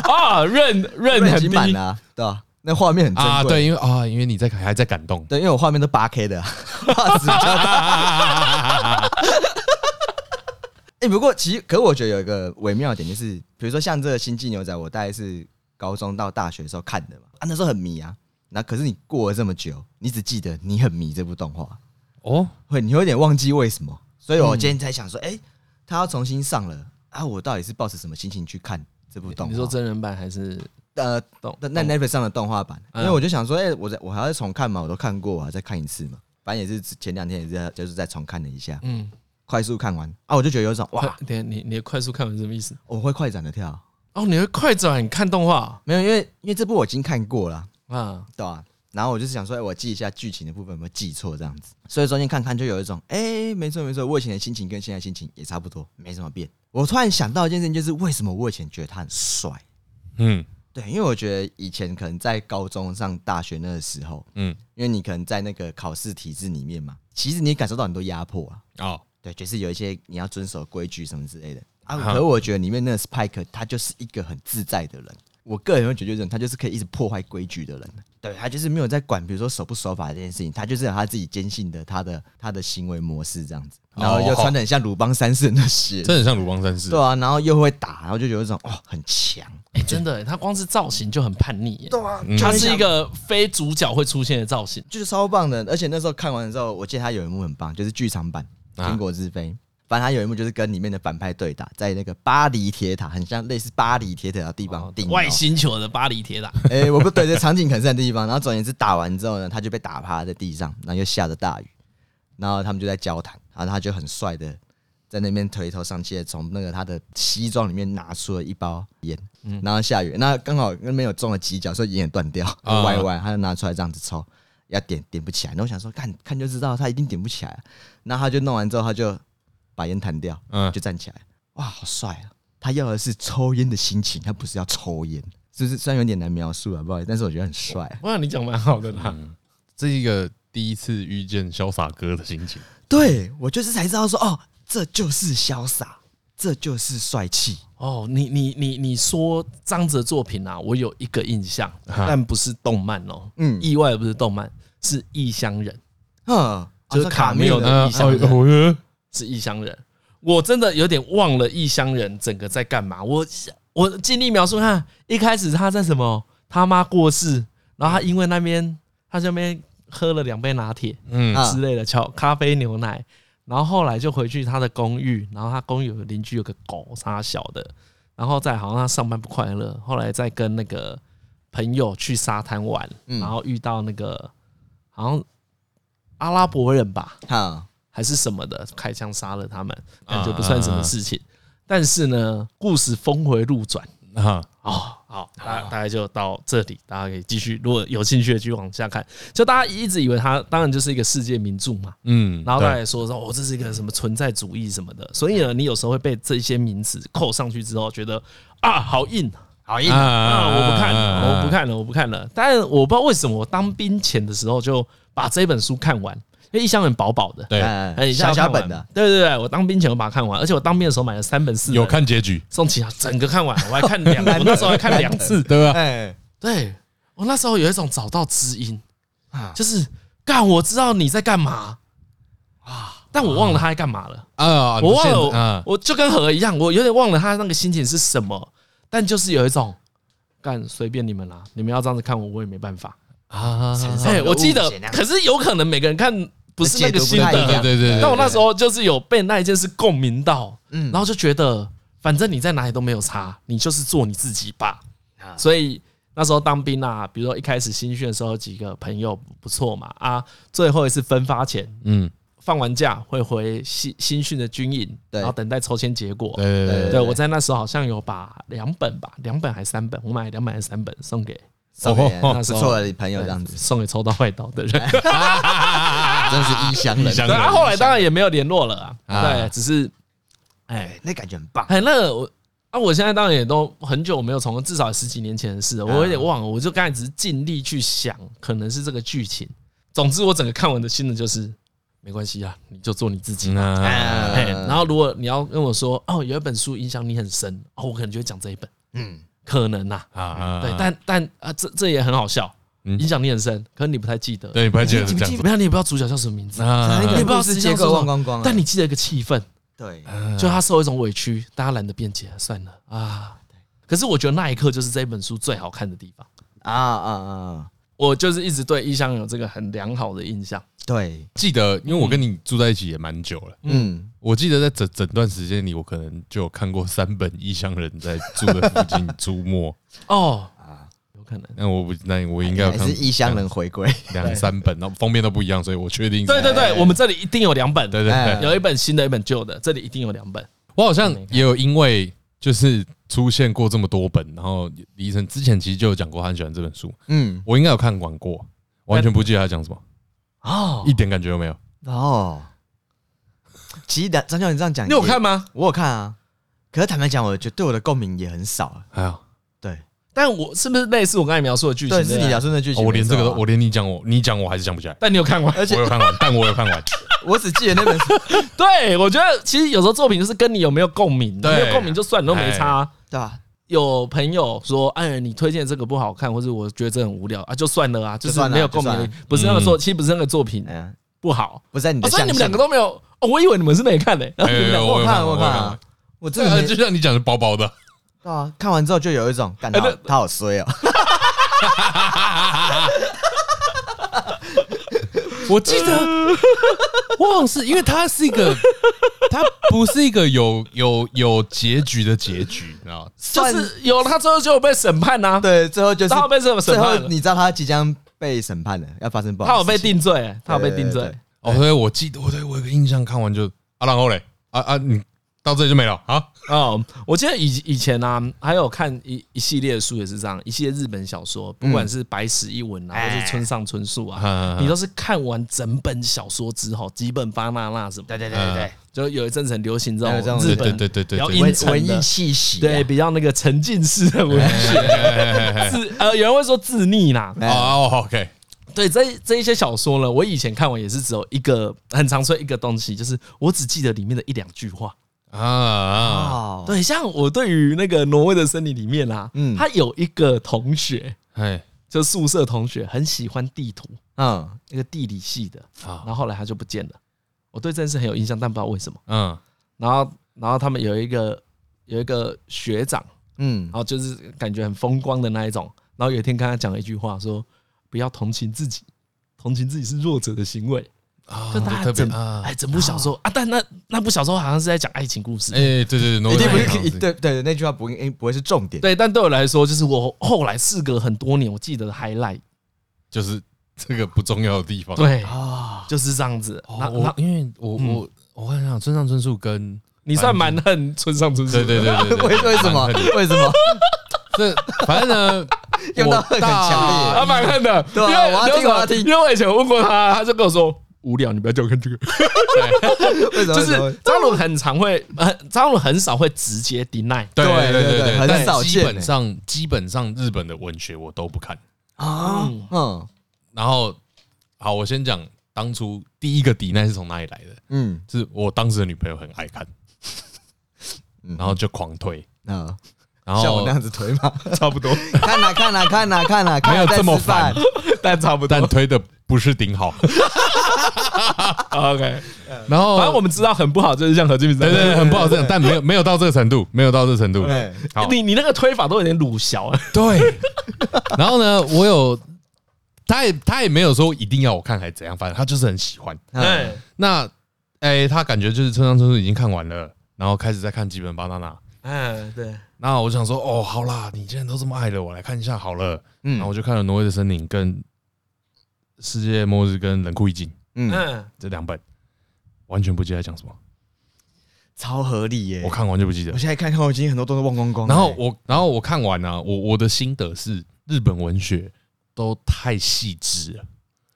啊，认认已经满了，对吧？那画面很珍贵，啊，对，因为啊，因为你在还在感动，对，因为我画面都八 K 的，画质比较大。哎，不过其实，可我觉得有一个微妙的点，就是比如说像这个《星际牛仔》，我大概是。高中到大学的时候看的嘛，啊，那时候很迷啊。那可是你过了这么久，你只记得你很迷这部动画哦，会你会有点忘记为什么。所以我今天才想说，哎，他要重新上了啊，我到底是抱着什么心情去看这部动画？你说真人版还是呃动那 Netflix 上的动画版？因为我就想说，哎，我在我还要重看嘛，我都看过啊，再看一次嘛。反正也是前两天也是就是再重看了一下，嗯，快速看完啊，我就觉得有一种哇，等 下你你快速看完什么意思？我会快转的跳。哦，你会快转看动画？没有，因为因为这部我已经看过了啊，对吧？然后我就是想说，哎我记一下剧情的部分有没有记错这样子。所以中间看看就有一种，哎，没错没错，我以前的心情跟现在心情也差不多，没什么变。我突然想到一件事情，就是为什么我以前觉得他很帅？嗯，对，因为我觉得以前可能在高中上大学那个时候，嗯，因为你可能在那个考试体制里面嘛，其实你感受到很多压迫啊。哦，对，就是有一些你要遵守规矩什么之类的。啊，可是我觉得里面那个 Spike 他就是一个很自在的人，我个人会觉得，他就是可以一直破坏规矩的人。对，他就是没有在管，比如说守不守法这件事情，他就是有他自己坚信的他的他的行为模式这样子。然后又穿的很像鲁邦三世那些，真的很像鲁邦三世。对啊，然后又会打，然后就有一种哦很强。哎，真的，他光是造型就很叛逆。对啊，他是一个非主角会出现的造型，就是超棒的。而且那时候看完之后，我记得他有一幕很棒，就是剧场版《天国之飞》。反正他有一幕就是跟里面的反派对打，在那个巴黎铁塔，很像类似巴黎铁塔的地方，顶外星球的巴黎铁塔。哎，我不对，这场景可能是在地方。然后总而言之，打完之后呢，他就被打趴在地上，然后又下着大雨，然后他们就在交谈，然后他就很帅的在那边推头上去，从那个他的西装里面拿出了一包烟，然后下雨，那刚好那边有中了几脚，所以烟也断掉，歪歪，他就拿出来这样子抽。要点点不起来，那我想说，看看就知道他一定点不起来。然后他就弄完之后，他就把烟弹掉，嗯，就站起来，哇，好帅啊！他要的是抽烟的心情，他不是要抽烟，就是虽然有点难描述啊，不好意思，但是我觉得很帅。哇，你讲蛮好的啦，这一个第一次遇见潇洒哥的心情。对，我就是才知道说，哦，这就是潇洒，这就是帅气。哦，你你你你说这样子的作品啊，我有一个印象，但不是动漫哦，嗯，意外不是动漫。是异乡人，嗯，就是卡缪的异乡人，是异乡人。我真的有点忘了异乡人整个在干嘛。我我尽力描述看，一开始他在什么，他妈过世，然后他因为那边他这边喝了两杯拿铁，嗯。之类的，巧咖啡牛奶，然后后来就回去他的公寓，然后他公寓有个邻居有个狗，他小的，然后再好像他上班不快乐，后来再跟那个朋友去沙滩玩，然后遇到那个。好像阿拉伯人吧，哈，还是什么的，开枪杀了他们，感觉不算什么事情。但是呢，故事峰回路转啊，哦，好，大大概就到这里，大家可以继续，如果有兴趣的，继续往下看。就大家一直以为它当然就是一个世界名著嘛，嗯，然后大家也说说，哦，这是一个什么存在主义什么的，所以呢，你有时候会被这些名词扣上去之后，觉得啊，好硬。好硬啊！我不看了，我不看了，我不看了。但我不知道为什么，我当兵前的时候就把这本书看完，因为异乡人薄薄的，对，小小本的，对对对。我当兵前我把它看完，而且我当兵的时候买了三本四本，有看结局，宋琦啊，整个看完，我还看两，我那时候还看两次，对吧？对，我那时候有一种找到知音。啊，就是干，我知道你在干嘛。啊，但我忘了他在干嘛了。啊，我忘了，我就跟何一样，我有点忘了他那个心情是什么。但就是有一种，干随便你们啦，你们要这样子看我，我也没办法。啊。哎，我记得，可是有可能每个人看不是那个心得，对对对。但我那时候就是有被那一件事共鸣到，嗯，然后就觉得，反正你在哪里都没有差，你就是做你自己吧。所以那时候当兵啊，比如说一开始新训的时候，几个朋友不错嘛，啊，最后一次分发前，嗯。放完假会回新新训的军营，然后等待抽签结果。对对对，我在那时候好像有把两本吧，两本还是三本，我买两本还是三本送给送给那时候的朋友这样子，送给抽到坏刀的人，真是异乡人。对，后来当然也没有联络了啊。对，只是，哎，那感觉很棒。哎，那个我啊，我现在当然也都很久没有重温，至少十几年前的事了，我有点忘了。我就刚才只是尽力去想，可能是这个剧情。总之，我整个看完的心得就是。没关系啊，你就做你自己。然后如果你要跟我说哦，有一本书影响你很深，哦，我可能就会讲这一本。嗯，可能呐。啊，对，但但啊，这这也很好笑，影响你很深，可能你不太记得。对，你不太记得。怎么记？没有，你也不知道主角叫什么名字，你也不知道是结构忘光光。但你记得一个气氛，对，就他受一种委屈，大家懒得辩解，算了啊。可是我觉得那一刻就是这一本书最好看的地方。啊啊啊！我就是一直对异乡有这个很良好的印象。对，记得，因为我跟你住在一起也蛮久了。嗯，我记得在整整段时间里，我可能就有看过三本异乡人在住的附近出没。哦啊，有可能。那我不，那我应该是异乡人回归两三本，然后封面都不一样，所以我确定。对对对，我们这里一定有两本。对对对，有一本新的，一本旧的，这里一定有两本。我好像也有因为就是出现过这么多本，然后李医生之前其实就有讲过他很喜欢这本书。嗯，我应该有看完过，完全不记得他讲什么。哦，一点感觉都没有哦。其实张张教授你这样讲，你有看吗？我有看啊。可是坦白讲，我觉得对我的共鸣也很少。还有，对，但我是不是类似我刚才描述的剧情？对，是你描述的剧情。我连这个都，我连你讲我，你讲我还是讲不起来。但你有看完，而且我有看完，但我有看完。我只记得那本书。对，我觉得其实有时候作品就是跟你有没有共鸣，没有共鸣就算，你都没差，对吧？有朋友说：“哎，你推荐这个不好看，或者我觉得这很无聊啊，就算了啊，就是没有共鸣。不是那个作，其实不是那个作品不好，不是你的。所以你们两个都没有。哦，我以为你们是没看的。我看，我看，我真的就像你讲的薄薄的。啊，看完之后就有一种感觉，他好衰哦。我记得，忘是因为它是一个，它不是一个有有有结局的结局，你知道吗？就是有他最后就有被审判呐，对，最后就是他被审判？你知道他即将被审判了，要发生不好，他有被定罪，他有被定罪。哦，所以我记得，我对我有个印象，看完就啊，然后嘞，啊啊，你到这里就没了啊？哦，我记得以以前呢，还有看一一系列的书也是这样，一系列日本小说，不管是白石一文啊，或是村上春树啊，你都是看完整本小说之后，几本巴娜娜什么？对对对对对，就有一阵子很流行这种日本对对对对比较文艺气息，对，比较那个沉浸式的文学，自呃，有人会说自溺啦。哦，OK。对，这这一些小说呢，我以前看完也是只有一个很常说一个东西，就是我只记得里面的一两句话啊。对，像我对于那个《挪威的森林》里面啊，嗯，他有一个同学，哎，就宿舍同学很喜欢地图，嗯，一个地理系的，然后后来他就不见了。我对这件事很有印象，但不知道为什么，嗯。然后，然后他们有一个有一个学长，嗯，然后就是感觉很风光的那一种。然后有一天跟他讲了一句话，说。不要同情自己，同情自己是弱者的行为啊！就他整哎，整部小说啊，但那那部小说好像是在讲爱情故事。哎，对对对，一定不是，对对，那句话不应不会是重点。对，但对我来说，就是我后来事隔很多年，我记得的 highlight 就是这个不重要的地方。对啊，就是这样子。那我因为我我我看想村上春树跟你算蛮恨村上春树，对对对对，为为什么？为什么？这反正呢，用到很强烈，他蛮恨的。对，我要听，我要听。因为我以前问过他，他就跟我说无聊，你不要叫我看这个。为什么？就是张鲁很常会，张鲁很少会直接 deny。对对对对，很少。基本上，基本上日本的文学我都不看啊。嗯，然后好，我先讲当初第一个 deny 是从哪里来的？嗯，是我当时的女朋友很爱看，然后就狂推。嗯。然后像我那样子推吗？差不多。看哪看哪看哪看哪，没有这么烦，但差不多。但推的不是顶好。OK。然后反正我们知道很不好，就是像何俊明对对，很不好这样，但没有没有到这个程度，没有到这个程度。好，你你那个推法都有点鲁小。对。然后呢，我有，他也他也没有说一定要我看还是怎样，反正他就是很喜欢。对。那哎，他感觉就是村上春树已经看完了，然后开始在看吉本巴娜娜。嗯，对。那我想说，哦，好啦，你既然都这么爱了，我来看一下好了。嗯，然后我就看了《挪威的森林》跟《世界末日》跟《冷酷意境》。嗯，这两本完全不记得在讲什么，超合理耶！我看完就不记得。我现在看看，我已经很多都是忘光光。然后我，然后我看完呢，我我的心得是，日本文学都太细致了。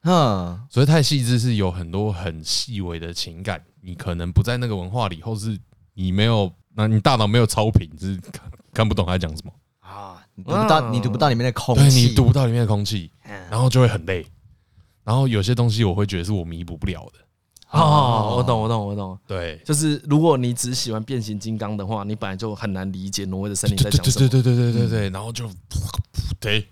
嗯，所以太细致是有很多很细微的情感，你可能不在那个文化里，或是你没有。那你大脑没有超频，就是看看不懂他在讲什么啊？你读不到，你读不到里面的空气，对，你读不到里面的空气，然后就会很累。然后有些东西我会觉得是我弥补不了的。哦，我懂，我懂，我懂。对，就是如果你只喜欢变形金刚的话，你本来就很难理解挪威的森林在讲什么。对对对对对对对，然后就对，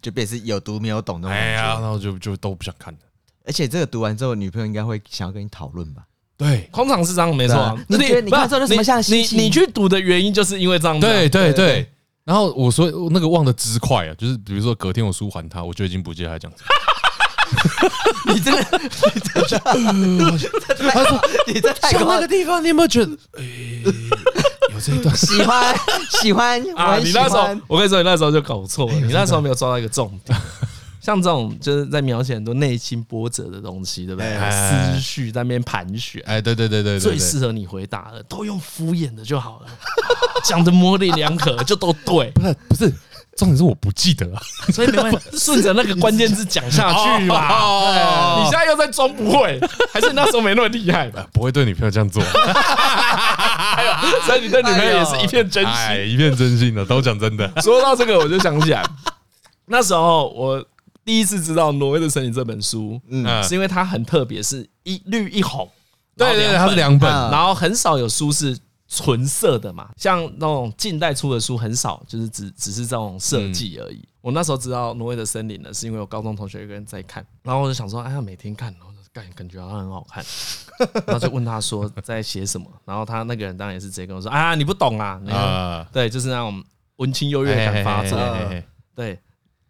就变成有读没有懂的。哎呀，然后就就都不想看了。而且这个读完之后，女朋友应该会想要跟你讨论吧？对，通常是这样，没错。你觉得你看这有什么像你你去赌的原因，就是因为这样。对对对。然后我说那个忘的之快啊，就是比如说隔天我书还他，我就已经不记得他讲什么。你真的，你真的，他说你在泰国那个地方，你有没有觉得？有这一段喜欢喜欢啊？你那时候，我跟你说，你那时候就搞错了，你那时候没有抓到一个重点。像这种就是在描写很多内心波折的东西，对不对？思绪在那边盘旋，哎，对对对对，最适合你回答的，都用敷衍的就好了，讲的模棱两可就都对。不是不是，重点是我不记得，所以没关系，顺着那个关键字讲下去嘛。你现在又在装不会，还是你那时候没那么厉害？不会对女朋友这样做，所以你对女朋友也是一片真心，一片真心的，都讲真的。说到这个，我就想起来，那时候我。第一次知道《挪威的森林》这本书，嗯，是因为它很特别，是一绿一红，对对，它是两本，然后很少有书是纯色的嘛，像那种近代出的书很少，就是只只是这种设计而已。我那时候知道《挪威的森林》呢，是因为我高中同学一个人在看，然后我就想说，哎呀，每天看，然后感感觉好像很好看，然后就问他说在写什么，然后他那个人当然也是直接跟我说，啊，你不懂啊，啊，对，就是那种文青优越感发作，对。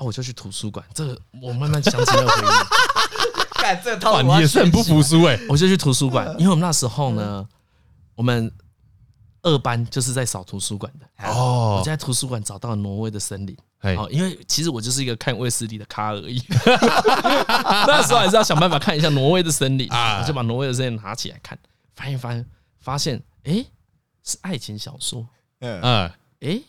我就去图书馆，这个我慢慢想起那个回忆。干这套你也是很不服输哎！我就去图书馆，因为我们那时候呢，我们二班就是在扫图书馆的哦。我就在图书馆找到了挪威的森林。哦，因为其实我就是一个看卫斯理的咖而已。那时候还是要想办法看一下挪威的森林啊，我就把挪威的森林拿起来看，翻一翻，发现哎，是爱情小说。嗯嗯，哎。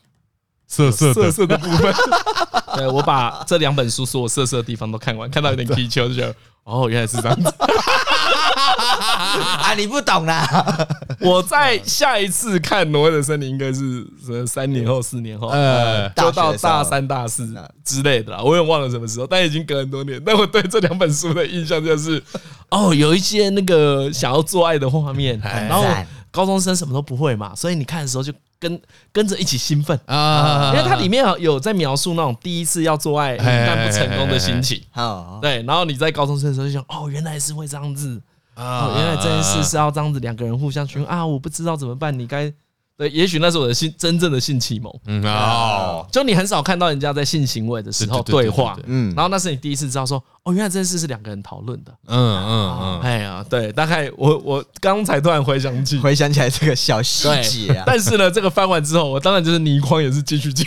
色色色色的部分，对，我把这两本书所有色色的地方都看完，看到有点踢球，就觉得哦，原来是这样子。啊，你不懂啦！我在下一次看《挪威的森林》应该是三年后、四年后，呃，就到大三、大四之类的啦。我也忘了什么时候，但已经隔很多年。但我对这两本书的印象就是，哦，有一些那个想要做爱的画面，然后高中生什么都不会嘛，所以你看的时候就。跟跟着一起兴奋啊，因为它里面有在描述那种第一次要做爱但不成功的心情。好，对，然后你在高中生的时候就想，哦，原来是会这样子啊，原来这件事是要这样子，两个人互相询问啊，我不知道怎么办，你该。对，也许那是我的性真正的性启蒙。嗯哦，就你很少看到人家在性行为的时候对话，嗯，然后那是你第一次知道说，哦，原来这件事是两个人讨论的。嗯嗯嗯，哎呀，对，大概我我刚才突然回想起，回想起来这个小细节啊。但是呢，这个翻完之后，我当然就是倪匡也是继续接。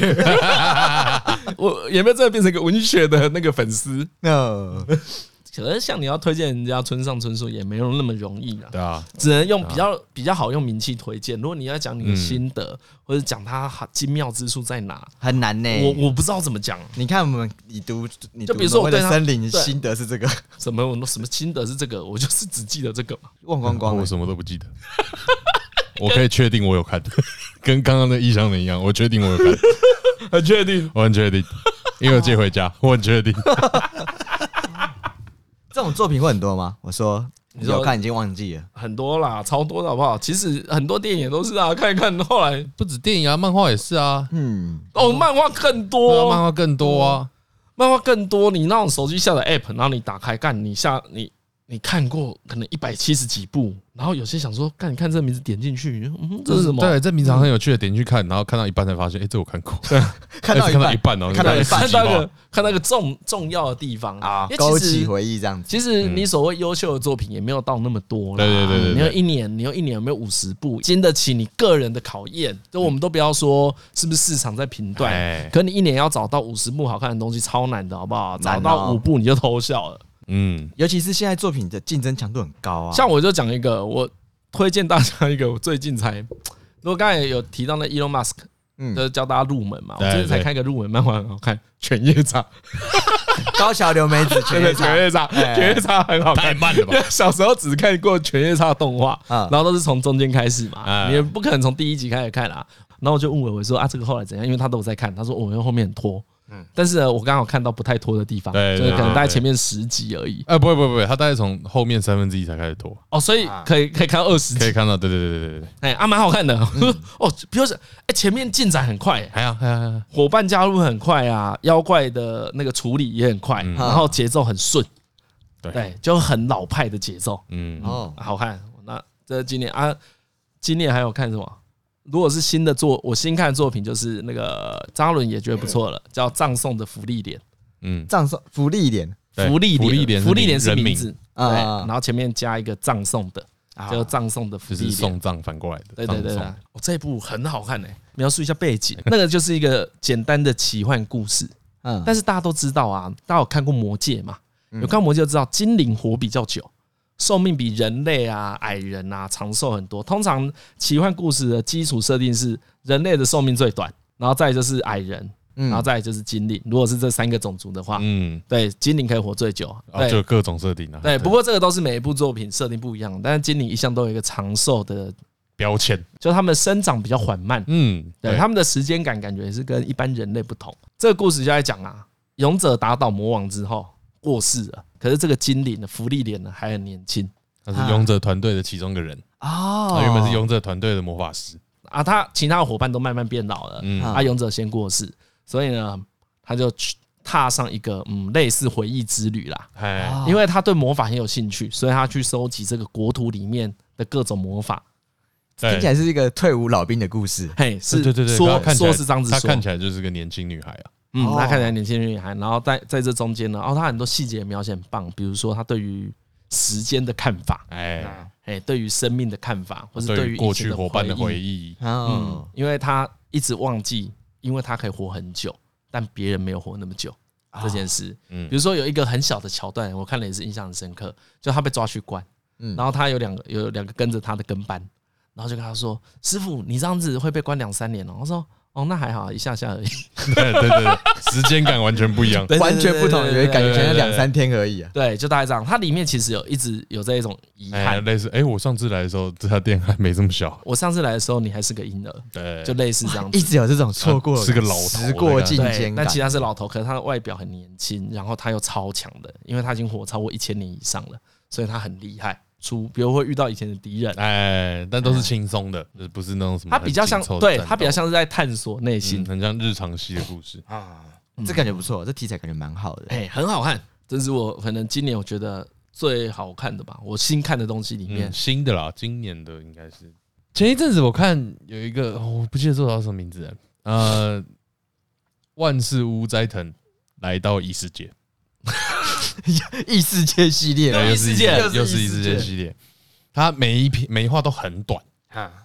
我有没有真的变成一个文学的那个粉丝？嗯。可是像你要推荐人家村上春树也没有那么容易啊，对啊，只能用比较比较好用名气推荐。如果你要讲你的心得，或者讲它精妙之处在哪，很难呢。我我不知道怎么讲。你看我们，你读，就比如说我对森林心得是这个，什么什么心得是这个，我就是只记得这个嘛，忘光光，我什么都不记得。我可以确定我有看，跟刚刚的异乡人一样，我确定我有看，很确定，我很确定，因为我借回家，我很确定。这种作品会很多吗？我说，你说我看已经忘记了，很多啦，超多的好不好？其实很多电影也都是啊，看一看，后来不止电影啊，漫画也是啊，嗯，哦，漫画更多，漫画更多啊，漫画更多。你那种手机下载 app，然后你打开干，你下你你看过可能一百七十几部。然后有些想说，看，你看这个名字点进去，嗯，这是什么？对，这名字很有趣的，点进去看，然后看到一半才发现，哎，这我看过。对，看到看到一半哦，看到一半，看到一 个看到一个重重要的地方啊，勾起回忆这样子。其实你所谓优秀的作品也没有到那么多对对对，你要一年，你要一年有没有五十部，经得起你个人的考验？就我们都不要说是不是市场在评断，可你一年要找到五十部好看的东西超难的，好不好？找到五部你就偷笑了。嗯，尤其是现在作品的竞争强度很高啊。像我就讲一个我。推荐大家一个，我最近才，如果刚才有提到那 Elon Musk，嗯，就是教大家入门嘛。我最近才看一个入门漫画，很好看，《犬夜叉》。高桥留美子，犬夜叉，犬夜叉，犬夜叉很好看。太慢了吧？小时候只看过《犬夜叉》动画，然后都是从中间开始嘛，你不可能从第一集开始看啦。然后我就问伟伟说：“啊，这个后来怎样？”因为他都有在看，他说：“我们后面很拖。”嗯，但是呢，我刚好看到不太拖的地方，对，就是可能大概前面十集而已。哎，不会不会不会，他大概从后面三分之一才开始拖。哦，所以可以可以看到二十集，可以看到，对对对对对对。哎，啊，蛮好看的。哦，比如说，哎，前面进展很快，还有还有还有，伙伴加入很快啊，妖怪的那个处理也很快，然后节奏很顺，对，就很老派的节奏。嗯，哦，好看。那这今年啊，今年还有看什么？如果是新的作，我新看的作品就是那个张伦也觉得不错了，叫《葬送的芙莉莲》。嗯，葬送芙莉莲，芙莉莲，芙莉莲是名字啊，然后前面加一个葬送的，叫葬送的芙莉莲，送葬反过来的。对对对，哦，这一部很好看诶，描述一下背景，那个就是一个简单的奇幻故事。嗯，但是大家都知道啊，大家有看过《魔戒》嘛？有看过《魔戒》就知道，精灵活比较久。寿命比人类啊、矮人啊长寿很多。通常奇幻故事的基础设定是人类的寿命最短，然后再就是矮人，然后再就是精灵。如果是这三个种族的话，嗯，对，精灵可以活最久。对，就各种设定啊。对，不过这个都是每一部作品设定不一样。但是精灵一向都有一个长寿的标签，就他们生长比较缓慢。嗯，对，他们的时间感感觉是跟一般人类不同。这个故事就在讲啊，勇者打倒魔王之后过世了。可是这个精灵的芙莉莲呢，还很年轻，他是勇者团队的其中一个人哦。他原本是勇者团队的魔法师啊，他其他的伙伴都慢慢变老了，嗯，啊，勇者先过世，所以呢，他就去踏上一个嗯类似回忆之旅啦。哎，因为他对魔法很有兴趣，所以他去收集这个国土里面的各种魔法。听起来是一个退伍老兵的故事。嘿，是，对对对，说说是这样子说，他看起来就是个年轻女孩啊。嗯，他看起来年轻女孩，然后在在这中间呢，哦，他很多细节描写很棒，比如说他对于时间的看法，哎。哎，对于生命的看法，或是对于过去伙伴的回忆，嗯，因为他一直忘记，因为他可以活很久，但别人没有活那么久这件事。嗯，比如说有一个很小的桥段，我看了也是印象很深刻，就他被抓去关，嗯，然后他有两个有两个跟着他的跟班，然后就跟他说：“师傅，你这样子会被关两三年哦。”我说。哦，那还好，一下下而已。对对对，时间感完全不一样，完全不同，感觉才两三天而已啊。对，就大概这样。它里面其实有一直有这一种遗憾，类似哎，我上次来的时候，这家店还没这么小。我上次来的时候，你还是个婴儿。对，就类似这样，一直有这种错过，是个老头，时过境迁。但其实他是老头，可是他的外表很年轻，然后他又超强的，因为他已经活超过一千年以上了，所以他很厉害。出，比如会遇到以前的敌人，哎，但都是轻松的，不是那种什么。他比较像，对他比较像是在探索内心，很像日常系的故事啊。这感觉不错，这题材感觉蛮好的，哎，很好看。这是我可能今年我觉得最好看的吧，我新看的东西里面新的啦，今年的应该是。前一阵子我看有一个，我不记得做到什么名字，呃，万事屋斋藤来到异世界。异世界系列，又是异世界，又是异世界系列。它每一篇每一话都很短，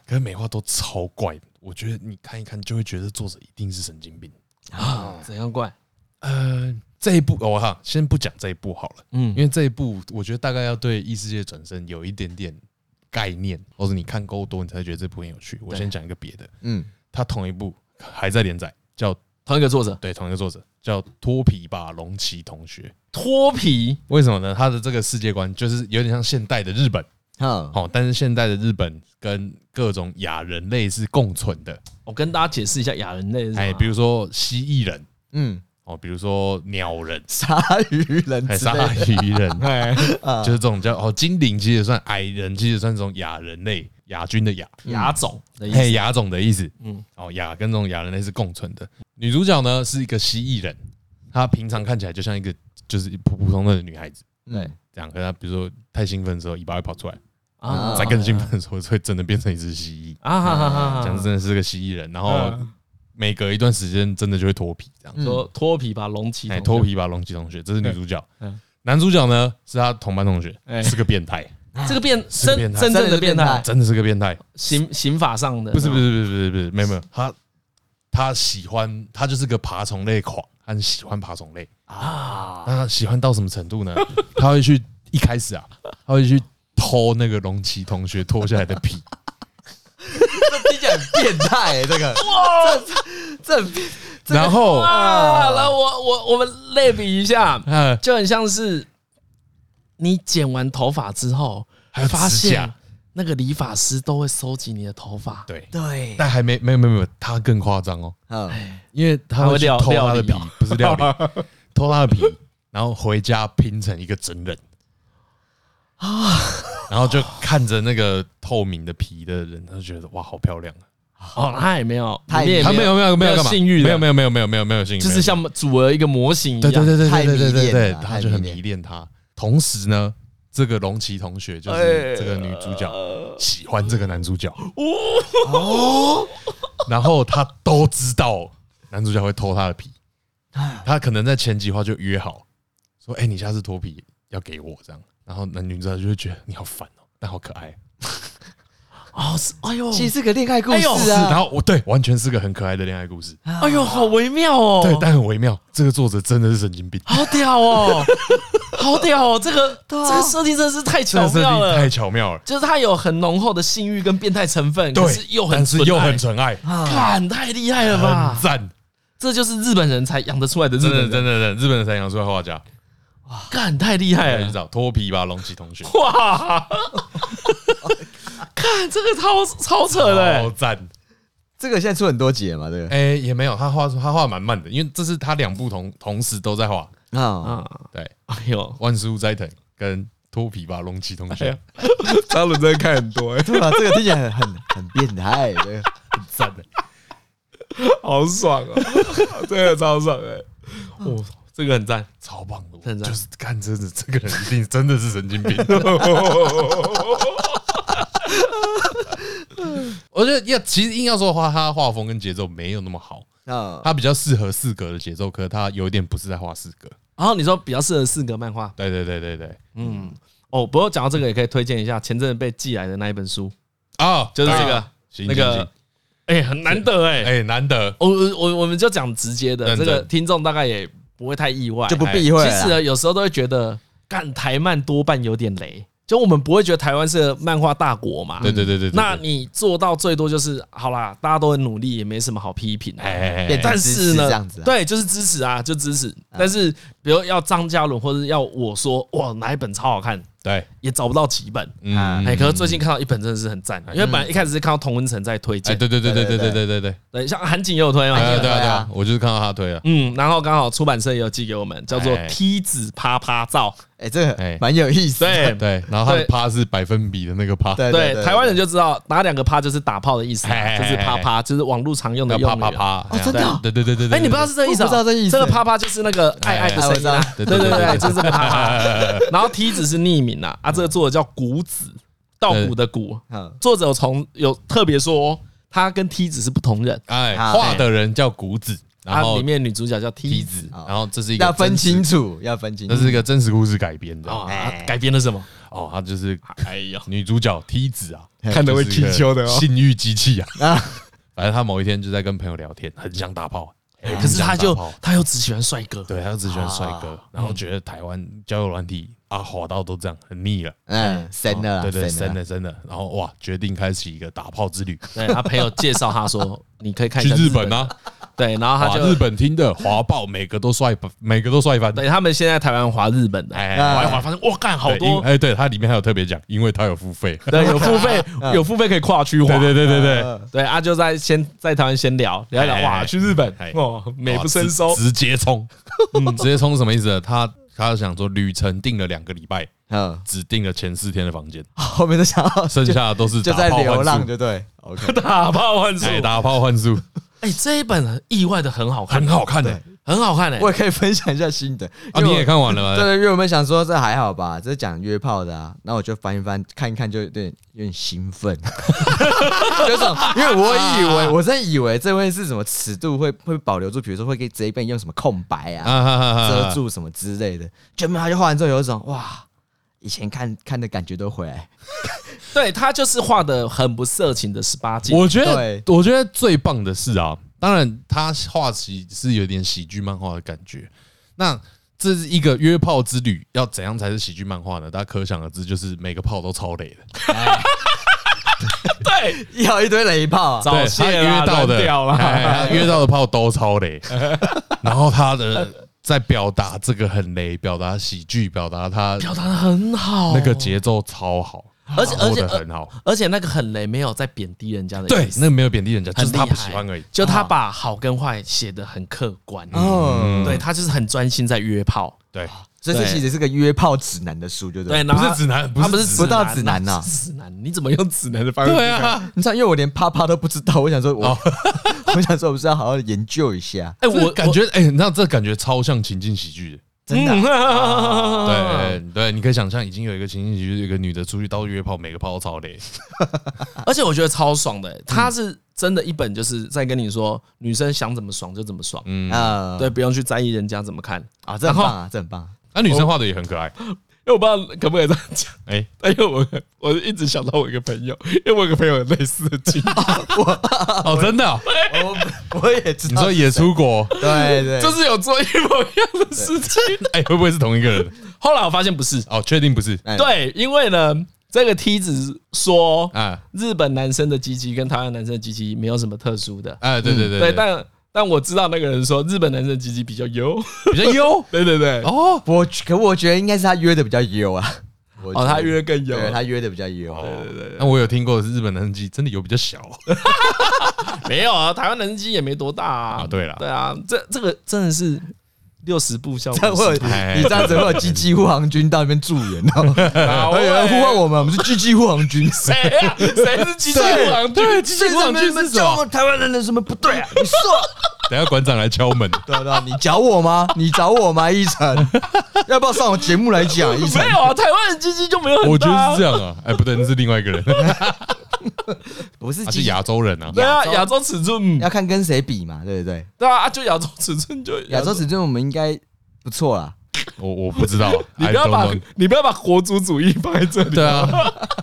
可是每话都超怪。我觉得你看一看就会觉得作者一定是神经病啊！怎样怪？呃，这一部我哈先不讲这一部好了，嗯，因为这一部我觉得大概要对异世界转生有一点点概念，或者你看够多，你才会觉得这部很有趣。我先讲一个别的，嗯，它同一部还在连载，叫同一个作者，对，同一个作者。叫脱皮吧龙崎同学，脱皮？为什么呢？他的这个世界观就是有点像现代的日本，好，但是现代的日本跟各种亚人类是共存的。我跟大家解释一下亚人类，哎，比如说蜥蜴人，嗯，哦，比如说鸟人、鲨鱼人、鲨鱼人，哎，就是这种叫哦精灵，其实也算矮人，其实也算这种亚人类。亚军的亚亚种的意思，嘿，亚种的意思，嗯，哦，亚跟这种亚人类是共存的。女主角呢是一个蜥蜴人，她平常看起来就像一个就是普普通通的女孩子，对，这样。可她比如说太兴奋的时候，尾巴会跑出来。啊，再更兴奋的时候会真的变成一只蜥蜴。啊，哈哈哈，这样真的是个蜥蜴人。然后每隔一段时间真的就会脱皮，这样。说脱皮吧龙崎，哎，脱皮吧龙崎同学，这是女主角。男主角呢是他同班同学，是个变态。这个变真真正的变态，真的是个变态，刑刑法上的不是不是不是不是不是没有没有，他他喜欢他就是个爬虫类狂，他很喜欢爬虫类啊，那他喜欢到什么程度呢？他会去一开始啊，他会去偷那个龙崎同学脱下来的皮，这听起来很变态，这个哇，这这然后啊，来我我我们类比一下，就很像是。你剪完头发之后，还发现那个理发师都会收集你的头发。对对，但还没没有没有没有，他更夸张哦。嗯，因为他会偷他的皮，不是料理，偷他的皮，然后回家拼成一个真人啊，然后就看着那个透明的皮的人，他就觉得哇，好漂亮啊。哦，他也没有，他也他没有没有没有性欲，没有没有没有没有没有没有性欲，就是像组了一个模型一样。对对对对对对对对，他就很迷恋他。同时呢，这个龙崎同学就是这个女主角喜欢这个男主角哦，然后他都知道男主角会偷他的皮，他可能在前几话就约好说：“哎，你下次脱皮要给我这样。”然后男女主角就会觉得你好烦哦，但好可爱。哦，是，哎呦，其实是个恋爱故事啊。然后我对，完全是个很可爱的恋爱故事。哎呦，好微妙哦。对，但很微妙。这个作者真的是神经病，好屌哦，好屌哦。这个这个设定真的是太巧妙了，太巧妙了。就是它有很浓厚的性欲跟变态成分，可是又很又很纯爱，干太厉害了吧？赞，这就是日本人才养得出来的，日本人，真的真的，日本人才养出来画家。哇，干太厉害了！去找脱皮吧龙崎同学。哇。看这个超超扯的，好赞！这个现在出很多集了嘛？对，哎，也没有，他画他画蛮慢的，因为这是他两部同同时都在画啊啊！对，哎呦，万事屋斋藤跟脱皮吧龙崎同学，他们在看很多，对吧？这个听起来很很很变态，很赞的，好爽啊！真的超爽哎！哦，这个很赞，超棒的，就是看真的这个人一定真的是神经病。我觉得要其实硬要说的话，他画风跟节奏没有那么好，啊，他比较适合四格的节奏，可是他有一点不是在画四格。然后你说比较适合四格漫画？对对对对对，嗯。哦，不过讲到这个，也可以推荐一下前阵子被寄来的那一本书啊，就是这个那个，哎，很难得哎，哎，难得。我我我们就讲直接的，这个听众大概也不会太意外，就不避讳。其实呢，有时候都会觉得，干台漫多半有点雷。就我们不会觉得台湾是漫画大国嘛？对对对对。那你做到最多就是好啦，大家都很努力，也没什么好批评。哎，但是呢，这样子，对，就是支持啊，就支持。但是比如要张嘉伦，或者要我说，哇，哪一本超好看？对，也找不到几本。嗯，哎，可是最近看到一本真的是很赞，因为本来一开始是看到童文成在推荐。对对对对对对对对对。对，像韩景也有推嘛？对啊对啊，我就是看到他推了。嗯，然后刚好出版社也有寄给我们，叫做《梯子啪啪照》。哎，这个哎蛮有意思。对对，然后他的趴是百分比的那个趴。对对，台湾人就知道哪两个趴就是打炮的意思，就是啪啪，就是网络常用的。啪啪啪。哦，真的？对对对对对。哎，你不知道是这意思？不知道这意思。这个啪啪就是那个爱爱的声音啊。对对对对，就是这个啪啪。然后梯子是匿名啊，啊，这个作者叫谷子，稻谷的谷。作者有从有特别说，他跟梯子是不同人。哎，画的人叫谷子。然后里面女主角叫梯子，然后这是一个要分清楚，要分清楚，这是一个真实故事改编的。改编的什么？哦，他就是哎呀，女主角梯子啊，看得会踢球的性欲机器啊。反正他某一天就在跟朋友聊天，很想打炮，可是他就他又只喜欢帅哥，对，他又只喜欢帅哥，然后觉得台湾交友软体啊，滑到都这样，很腻了，嗯，深了，对对，深了深了，然后哇，决定开启一个打炮之旅。对，他朋友介绍他说，你可以看去日本啊。对，然后他就日本听的华报，每个都帅，每个都帅翻。对，他们现在台湾滑日本的，哎，滑一滑发现哇，干好多。哎，对，它里面还有特别讲，因为它有付费，对，有 付费，有付费可以跨区滑。对对对对对，对。啊，就在先在台湾先聊聊一聊，哇，去日本，哦，美不胜收，直接冲，直接冲什么意思？他他想说旅程定了两个礼拜，嗯，只定了前四天的房间，后面都想要，剩下的都是就在流浪，就对，OK，打炮换宿，打炮换宿。哎，这一本意外的很好看，很好看的，很好看的。我也可以分享一下心得啊，你也看完了吗？对，因为我们想说这还好吧，这是讲约炮的啊。那我就翻一翻，看一看，就有点有点兴奋，有种，因为我以为我真以为这会是什么尺度会会保留住，比如说会给这一本用什么空白啊，遮住什么之类的。结果他就画完之后有一种哇，以前看看的感觉都回来。对，他就是画的很不色情的十八禁。我觉得，我觉得最棒的是啊，当然他画起是有点喜剧漫画的感觉。那这是一个约炮之旅，要怎样才是喜剧漫画呢？大家可想而知，就是每个炮都超雷的。对，要一堆雷炮，对，他约到的，约到的炮都超雷。然后他的在表达这个很雷，表达喜剧，表达他表达的很好，那个节奏超好。而且而且很好，而且那个很雷，没有在贬低人家的。对，那个没有贬低人家，就是他不喜欢而已。就他把好跟坏写的很客观。嗯，对他就是很专心在约炮。对，这是其实是个约炮指南的书，就对。不是指南，他不是不到指南呐。指南，你怎么用指南的方式？对啊，你知道，因为我连啪啪都不知道，我想说，我 我想说，我是要好好的研究一下。哎，我感觉，哎，你知道这感觉超像情景喜剧的。真的，对对，你可以想象，已经有一个情景喜剧，有一个女的出去到处约炮，每个炮都超累，而且我觉得超爽的。他是真的一本，就是在跟你说，女生想怎么爽就怎么爽，嗯，对，不用去在意人家怎么看啊，这很棒啊，这很棒。那女生画的也很可爱。因为我不知道可不可以这样讲，哎，因为我我一直想到我一个朋友，因为我有个朋友有类似的经历，哦，真的，我我也知道，你说也出国，对对，就是有做一模一样的事情，哎，会不会是同一个人？后来我发现不是，哦，确定不是，对，因为呢，这个梯子说啊，日本男生的鸡鸡跟台湾男生的鸡鸡没有什么特殊的，哎，对对对，对，但。但我知道那个人说日本男生的鸡鸡比较优，比较优，对对对。哦，我可我觉得应该是他约的比较优啊。哦，他约的更优，他约的比较优。对对对。那我有听过的是日本男生鸡真的有比较小，没有啊，台湾男生鸡也没多大啊。对了，对啊，这这个真的是。六十步笑，这样会有你这样子会有鸡鸡护航军到那边助援，然后有人呼唤我们，我们是狙击护航军。谁啊？谁是狙击护航军？对，鸡鸡护航军是什么？台湾人的什么不对啊？你说，等下馆长来敲门。对对，你找我吗？你找我吗？一晨，要不要上我节目来讲？一晨没有啊，台湾人狙击就没有。我觉得是这样啊，哎，不对，那是另外一个人。不是，他是亚洲人啊。对啊，亚洲尺寸要看跟谁比嘛，对不对？对啊，就亚洲尺寸就亚洲尺寸，我们应该不错啦。我我不知道，你不要把你不要把国族主义放在这里。对啊，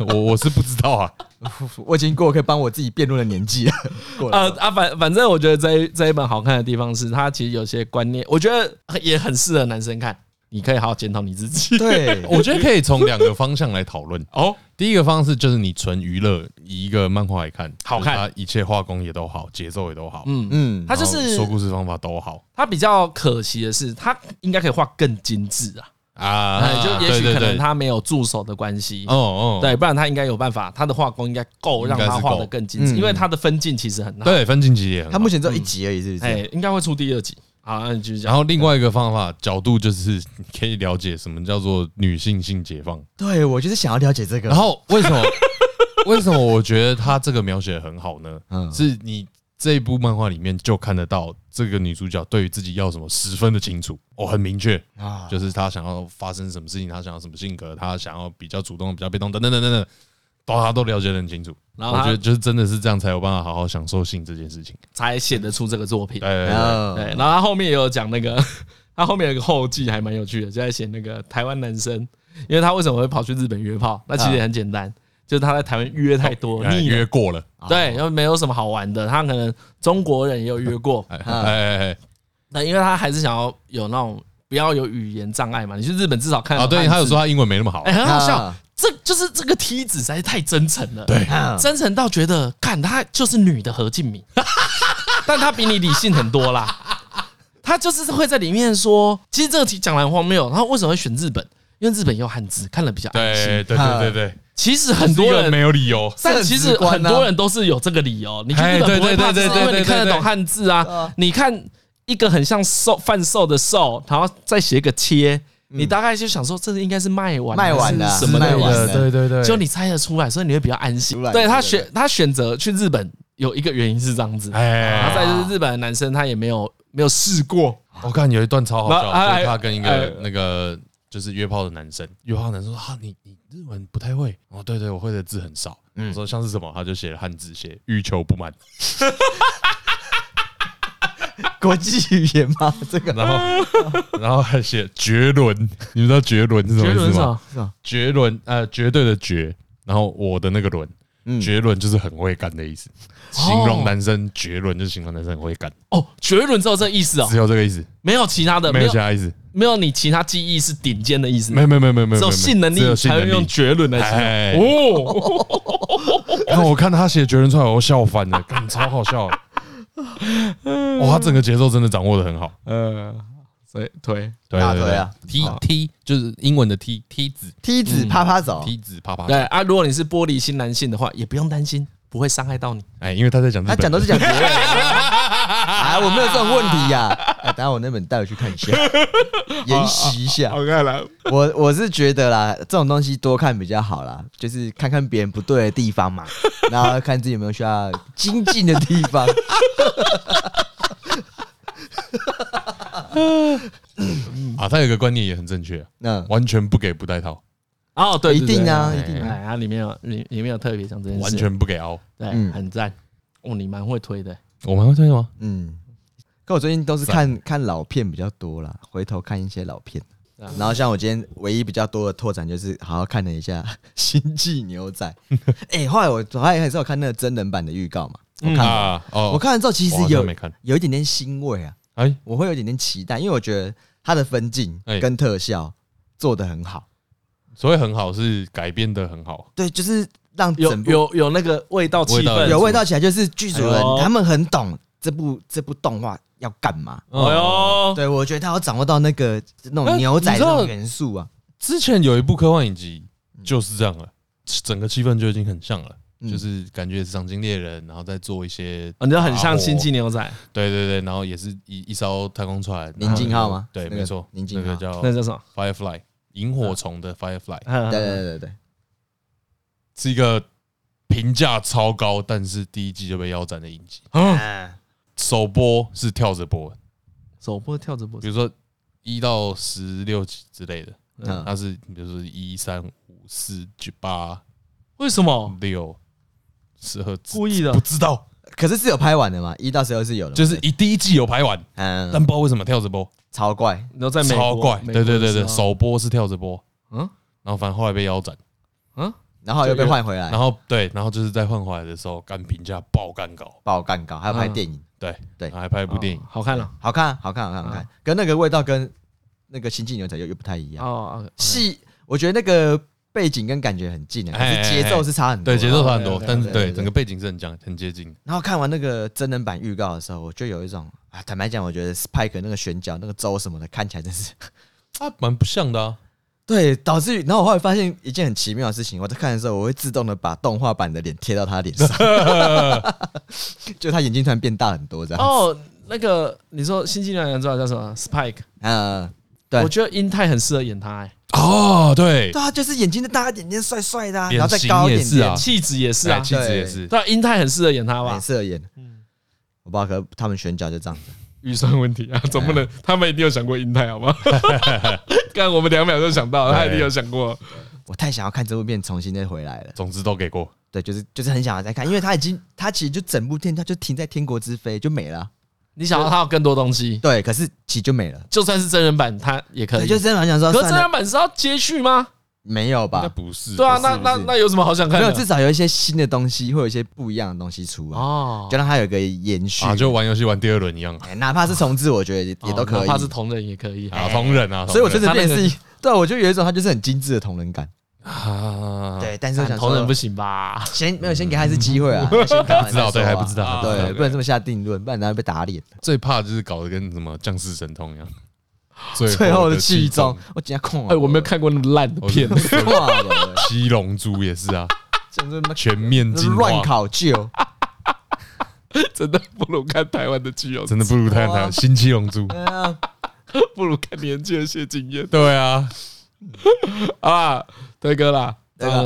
我我是不知道啊，我已经过可以帮我自己辩论的年纪了。呃啊，反反正我觉得这一这一本好看的地方是，它其实有些观念，我觉得也很适合男生看。你可以好好检讨你自己。对，我觉得可以从两个方向来讨论。哦，第一个方式就是你纯娱乐，以一个漫画来看，好看，它一切画工也都好，节奏也都好。嗯嗯，它就是说故事方法都好。它比较可惜的是，它应该可以画更精致啊啊！就也许可能它没有助手的关系。哦哦，对，不然它应该有办法，它的画工应该够让它画的更精致，因为它的分镜其实很好。对，分镜其实也很好。它目前只有一集而已，是不是？哎，应该会出第二集。好，那你继续讲。然后另外一个方法角度就是可以了解什么叫做女性性解放。对，我就是想要了解这个。然后为什么？为什么我觉得他这个描写很好呢？嗯，是你这一部漫画里面就看得到这个女主角对于自己要什么十分的清楚，哦，很明确啊，就是她想要发生什么事情，她想要什么性格，她想要比较主动，比较被动，等等等等等。都他都了解得很清楚，然后我觉得就是真的是这样才有办法好好享受性这件事情，才写得出这个作品。对对对，然后他后面也有讲那个，他后面有一个后记还蛮有趣的，就在写那个台湾男生，因为他为什么会跑去日本约炮？那其实也很简单，就是他在台湾约太多，腻约过了，对，然后没有什么好玩的。他可能中国人也有约过，哎哎哎，那因为他还是想要有那种不要有语言障碍嘛。你去日本至少看啊，对他有说他英文没那么好，哎，很好笑。这就是这个梯子实在是太真诚了，对，真诚到觉得，看他就是女的何敬敏，但他比你理性很多啦。他就是会在里面说，其实这个题讲来很荒谬。然后为什么会选日本？因为日本有汉字，看了比较安心。对对对对对。其实很多人没有理由，但其实很多人都是有这个理由。你去日本不会怕，是因为你看得懂汉字啊。你看一个很像兽贩售的瘦，然后再写个切。你大概就想说，这应该是卖完卖完了什么卖完的，对对对，就你猜得出来，所以你会比较安心。对他选他选择去日本，有一个原因是这样子。然后再就是日本的男生，他也没有没有试过。我看有一段超好笑，就是他跟一个那个就是约炮的男生，约炮男生说：“啊，你你日文不太会哦？”对对，我会的字很少。我说像是什么，他就写了汉字，写欲求不满。国际语言吗？这个，然后，然后还写绝伦，你们知道绝伦是什么意思吗？绝伦，呃，绝对的绝，然后我的那个伦，绝伦就是很会干的意思，形容男生绝伦就是形容男生很会干。哦，绝伦只有这个意思哦，只有这个意思，没有其他的，没有其他意思，没有你其他记忆是顶尖的意思，没有没有没有没有没有，只有性能力才会用绝伦来形容。哦，然后我看他写绝伦出来，我笑翻了，超好笑。哇，他整个节奏真的掌握的很好。呃，所以推对大推啊，T T 就是英文的 T 梯子，梯子啪啪走，梯子啪啪走。对啊，如果你是玻璃心男性的话，也不用担心，不会伤害到你。哎，因为他在讲，他讲都是讲别人。哎，我没有这种问题呀。哎，等下我那本带回去看一下，研习一下。我看了，我我是觉得啦，这种东西多看比较好啦，就是看看别人不对的地方嘛，然后看自己有没有需要精进的地方。啊，他有个观念也很正确，那完全不给不带套。哦，对，一定啊，一定。哎，它里面有里里面有特别讲这件事，完全不给凹，对，很赞。哦，你蛮会推的，我蛮会推的吗？嗯，可我最近都是看看老片比较多啦，回头看一些老片。然后像我今天唯一比较多的拓展，就是好好看了一下《星际牛仔》。哎，后来我我还还是有看那个真人版的预告嘛。我看了，我看完之后其实有有一点点欣慰啊。哎，我会有一点点期待，因为我觉得它的分镜跟特效做的很好。所谓很好是改编的很好。对，就是让有有有那个味道气氛，有味道起来，就是剧组人他们很懂这部这部动画要干嘛。哎呦，对，我觉得他要掌握到那个那种牛仔的元素啊。之前有一部科幻影集就是这样了，整个气氛就已经很像了。就是感觉是赏金猎人，然后再做一些，你知道很像星际牛仔，对对对，然后也是一一艘太空船，宁静号吗？对，没错，宁静号那个叫那叫什么？Firefly，萤火虫的 Firefly，对对对对对，是一个评价超高，但是第一季就被腰斩的影集。嗯，首播是跳着播，首播跳着播，比如说一到十六集之类的，嗯，它是比如说一三五四九八，为什么？六？十二故意的，不知道。可是是有拍完的嘛？一到十二是有的，就是一第一季有拍完，嗯，但不知道为什么跳着播，超怪，然后在美国超怪，对对对对，首播是跳着播，嗯，然后反正后来被腰斩，嗯，然后又被换回来，然后对，然后就是在换回来的时候，干评价爆干高，爆干高，还要拍电影，对对，还拍一部电影，好看了，好看，好看，好看，好看，跟那个味道跟那个星际牛仔又又不太一样。哦，戏，我觉得那个。背景跟感觉很近啊，可是节奏是差很多。对，节奏差很多，但是对整个背景是很讲很接近。然后看完那个真人版预告的时候，我就有一种啊，坦白讲，我觉得 Spike 那个选角、那个周什么的，看起来真是啊，蛮不像的啊。对，导致于，然后我后来发现一件很奇妙的事情，我在看的时候，我会自动的把动画版的脸贴到他脸上，就他眼睛突然变大很多这样。哦，那个你说新晋男演员叫什么？Spike？嗯，对，我觉得英泰很适合演他哎。哦，对，对啊，就是眼睛再大一点点，帅帅的，然后再高一点点，气质也是啊，气质也是。对，英泰很适合演他吧？很适合演。嗯，我不知道，可能他们选角就这样子。预算问题啊，总不能他们一定有想过银泰，好吗？刚我们两秒就想到，他一定有想过。我太想要看这部片重新再回来了。总之都给过，对，就是就是很想要再看，因为他已经他其实就整部片他就停在天国之飞就没了。你想要他有更多东西，对，可是其实就没了。就算是真人版，他也可以。就真人版想说，可是真人版是要接续吗？没有吧？不是。对啊，那那那有什么好想看的？没有，至少有一些新的东西，会有一些不一样的东西出来哦，就让它有个延续。啊，就玩游戏玩第二轮一样。哪怕是重置，我觉得也也都可以。哪怕是同人也可以。啊，同人啊。所以我真的变是，对，我就有一种它就是很精致的同人感。啊，对，但是我想同人不行吧？先没有，先给他一次机会啊！不 知道，对，还不知道，对，不能这么下定论，不然然后被打脸。最怕就是搞得跟什么降世神通一样。最后的气宗，我今天空了。哎，我没有看过那么烂的片。七龙珠也是啊，全面进化，乱考究，真的不如看台湾的剧哦，真的不如看台湾。新七龙珠，不如看年轻的谢金燕。对啊，啊。推哥啦，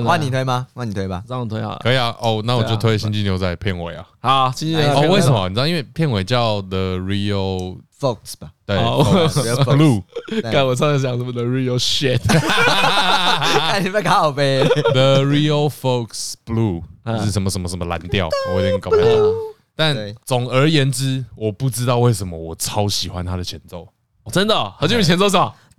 换你推吗？换你推吧，让我推好了，可以啊。哦，那我就推《星际牛仔》片尾啊。好，星际牛仔。哦，为什么？你知道，因为片尾叫 The Real Folks 吧？对，Blue。看我上次讲什么 The Real Shit。看 你们靠呗。The Real Folks Blue 是什么什么什么蓝调？我有点搞不太懂。但总而言之，我不知道为什么我超喜欢他的前奏。真的？何俊宇前奏是吧？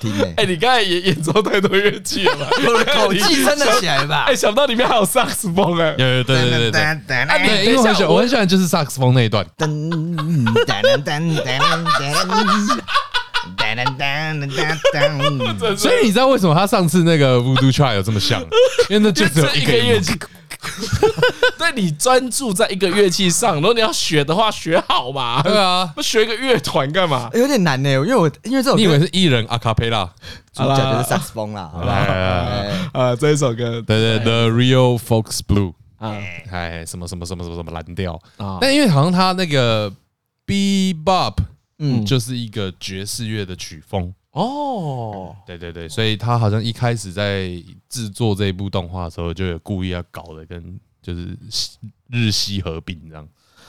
听哎，你刚才也演奏太多乐器了吧？我的口气撑得起来吧？哎，想不到里面还有萨克斯风哎！有有对对对对，对，因为我很喜欢，我很喜欢就是萨克斯风那一段。噔噔噔噔噔噔，所以你知道为什么他上次那个 Voodoo Child 有这么像？因为那就只有一个 乐器。对，你专注在一个乐器上，如果你要学的话，学好嘛。对啊，不学一个乐团干嘛？有点难呢，因为我因为这种你以为是艺人阿卡贝拉，主角就是萨克斯风啦。好吧，啊，这一首歌，对对，The Real Folks Blue，哎，什么什么什么什么什么蓝调啊？但因为好像他那个 Bebop，嗯，就是一个爵士乐的曲风。哦，对对对，所以他好像一开始在制作这一部动画的时候，就有故意要搞的跟就是日西合并这样，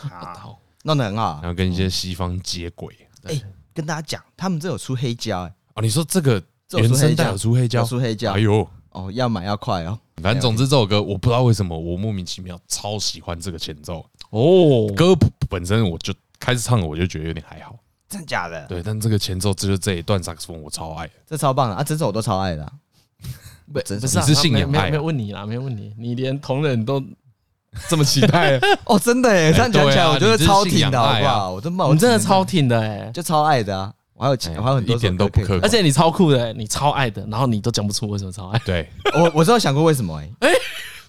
好，弄得很好，然后跟一些西方接轨。哎，跟大家讲，他们这有出黑胶哎，哦，你说这个原声带有出黑胶，出黑胶，哎呦，哦，要买要快哦。反正总之这首歌，我不知道为什么我莫名其妙超喜欢这个前奏。哦，歌本身我就开始唱了，我就觉得有点还好。真的假的？对，但这个前奏就是这一段萨克斯风，我超爱，这超棒的啊！整首我都超爱的。不，你是信仰派？没有问你啦，没有问你，你连同人都 这么期待 哦！真的哎，这样讲起来，我觉得超挺的，好不好？我真的，我真的超挺的哎，就超爱的啊！我还有钱，我还有很多一点都不可，而且你超酷的，你超爱的，然后你都讲不出为什么超爱。对，我我知道想过为什么哎，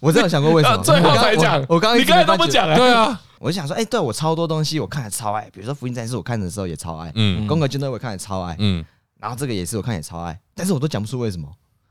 我真的想过为什么，最后才讲。我刚刚你刚才都不讲啊？对啊。我就想说，哎，对我超多东西，我看的超爱，比如说《福音战士》，我看的时候也超爱，嗯，《攻壳机动队》我看的超爱，嗯，然后这个也是我看也超爱，但是我都讲不出为什么。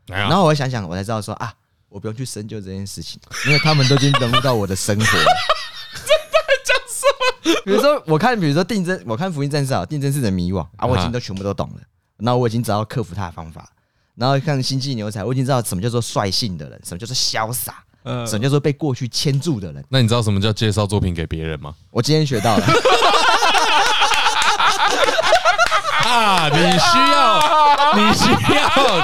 然后我想想，我才知道说啊，我不用去深究这件事情，因为他们都已经融入到我的生活了。真的讲什么？比如说，我看，比如说定真，我看福音战士啊，定真士的迷惘啊，我已经都全部都懂了。然后我已经知道克服他的方法。然后看星际牛仔，我已经知道什么叫做率性的人，什么叫做潇洒，什么叫做被过去牵住的人。那你知道什么叫介绍作品给别人吗？我今天学到了。啊，你需要，你需要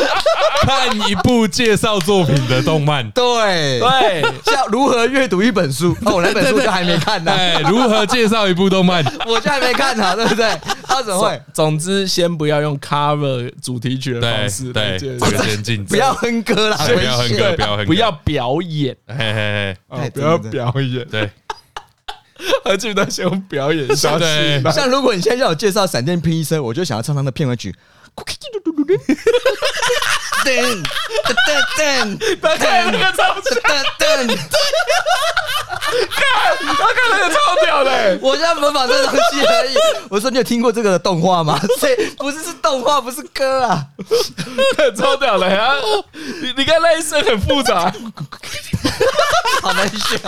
看一部介绍作品的动漫。对对，像如何阅读一本书。哦，我那本书就还没看呢。哎，如何介绍一部动漫？我就还没看呢，对不对？他怎么会？总之，先不要用 cover 主题曲的方式，对。不要哼歌啦，不要哼歌，不要哼歌，不要表演，嘿嘿嘿，不要表演，对。而且他先用表演消息，像如果你现在叫我介绍闪电霹雳车，我就想要唱他的片尾曲。噔噔噔噔，他看那个超屌，看他看那个超屌的。我现在模仿这东西而已。我说你有听过这个动画吗？不是，是动画，不是歌啊。超屌的呀！你你看那一声很复杂，好难学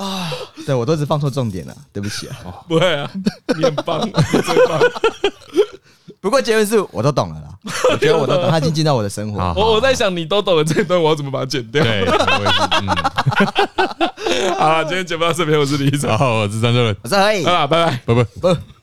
啊。啊，对我都是放错重点了，对不起啊。不会啊，你很棒，你最棒。不过结论是我都懂了啦，我觉得我都懂，他已经进到我的生活。我我在想，你都懂了这段，我要怎么把它剪掉？对，好了，今天节目到这边，我是李一哲，好，我是张哲伦，我是何以，好了，拜拜，拜拜，不。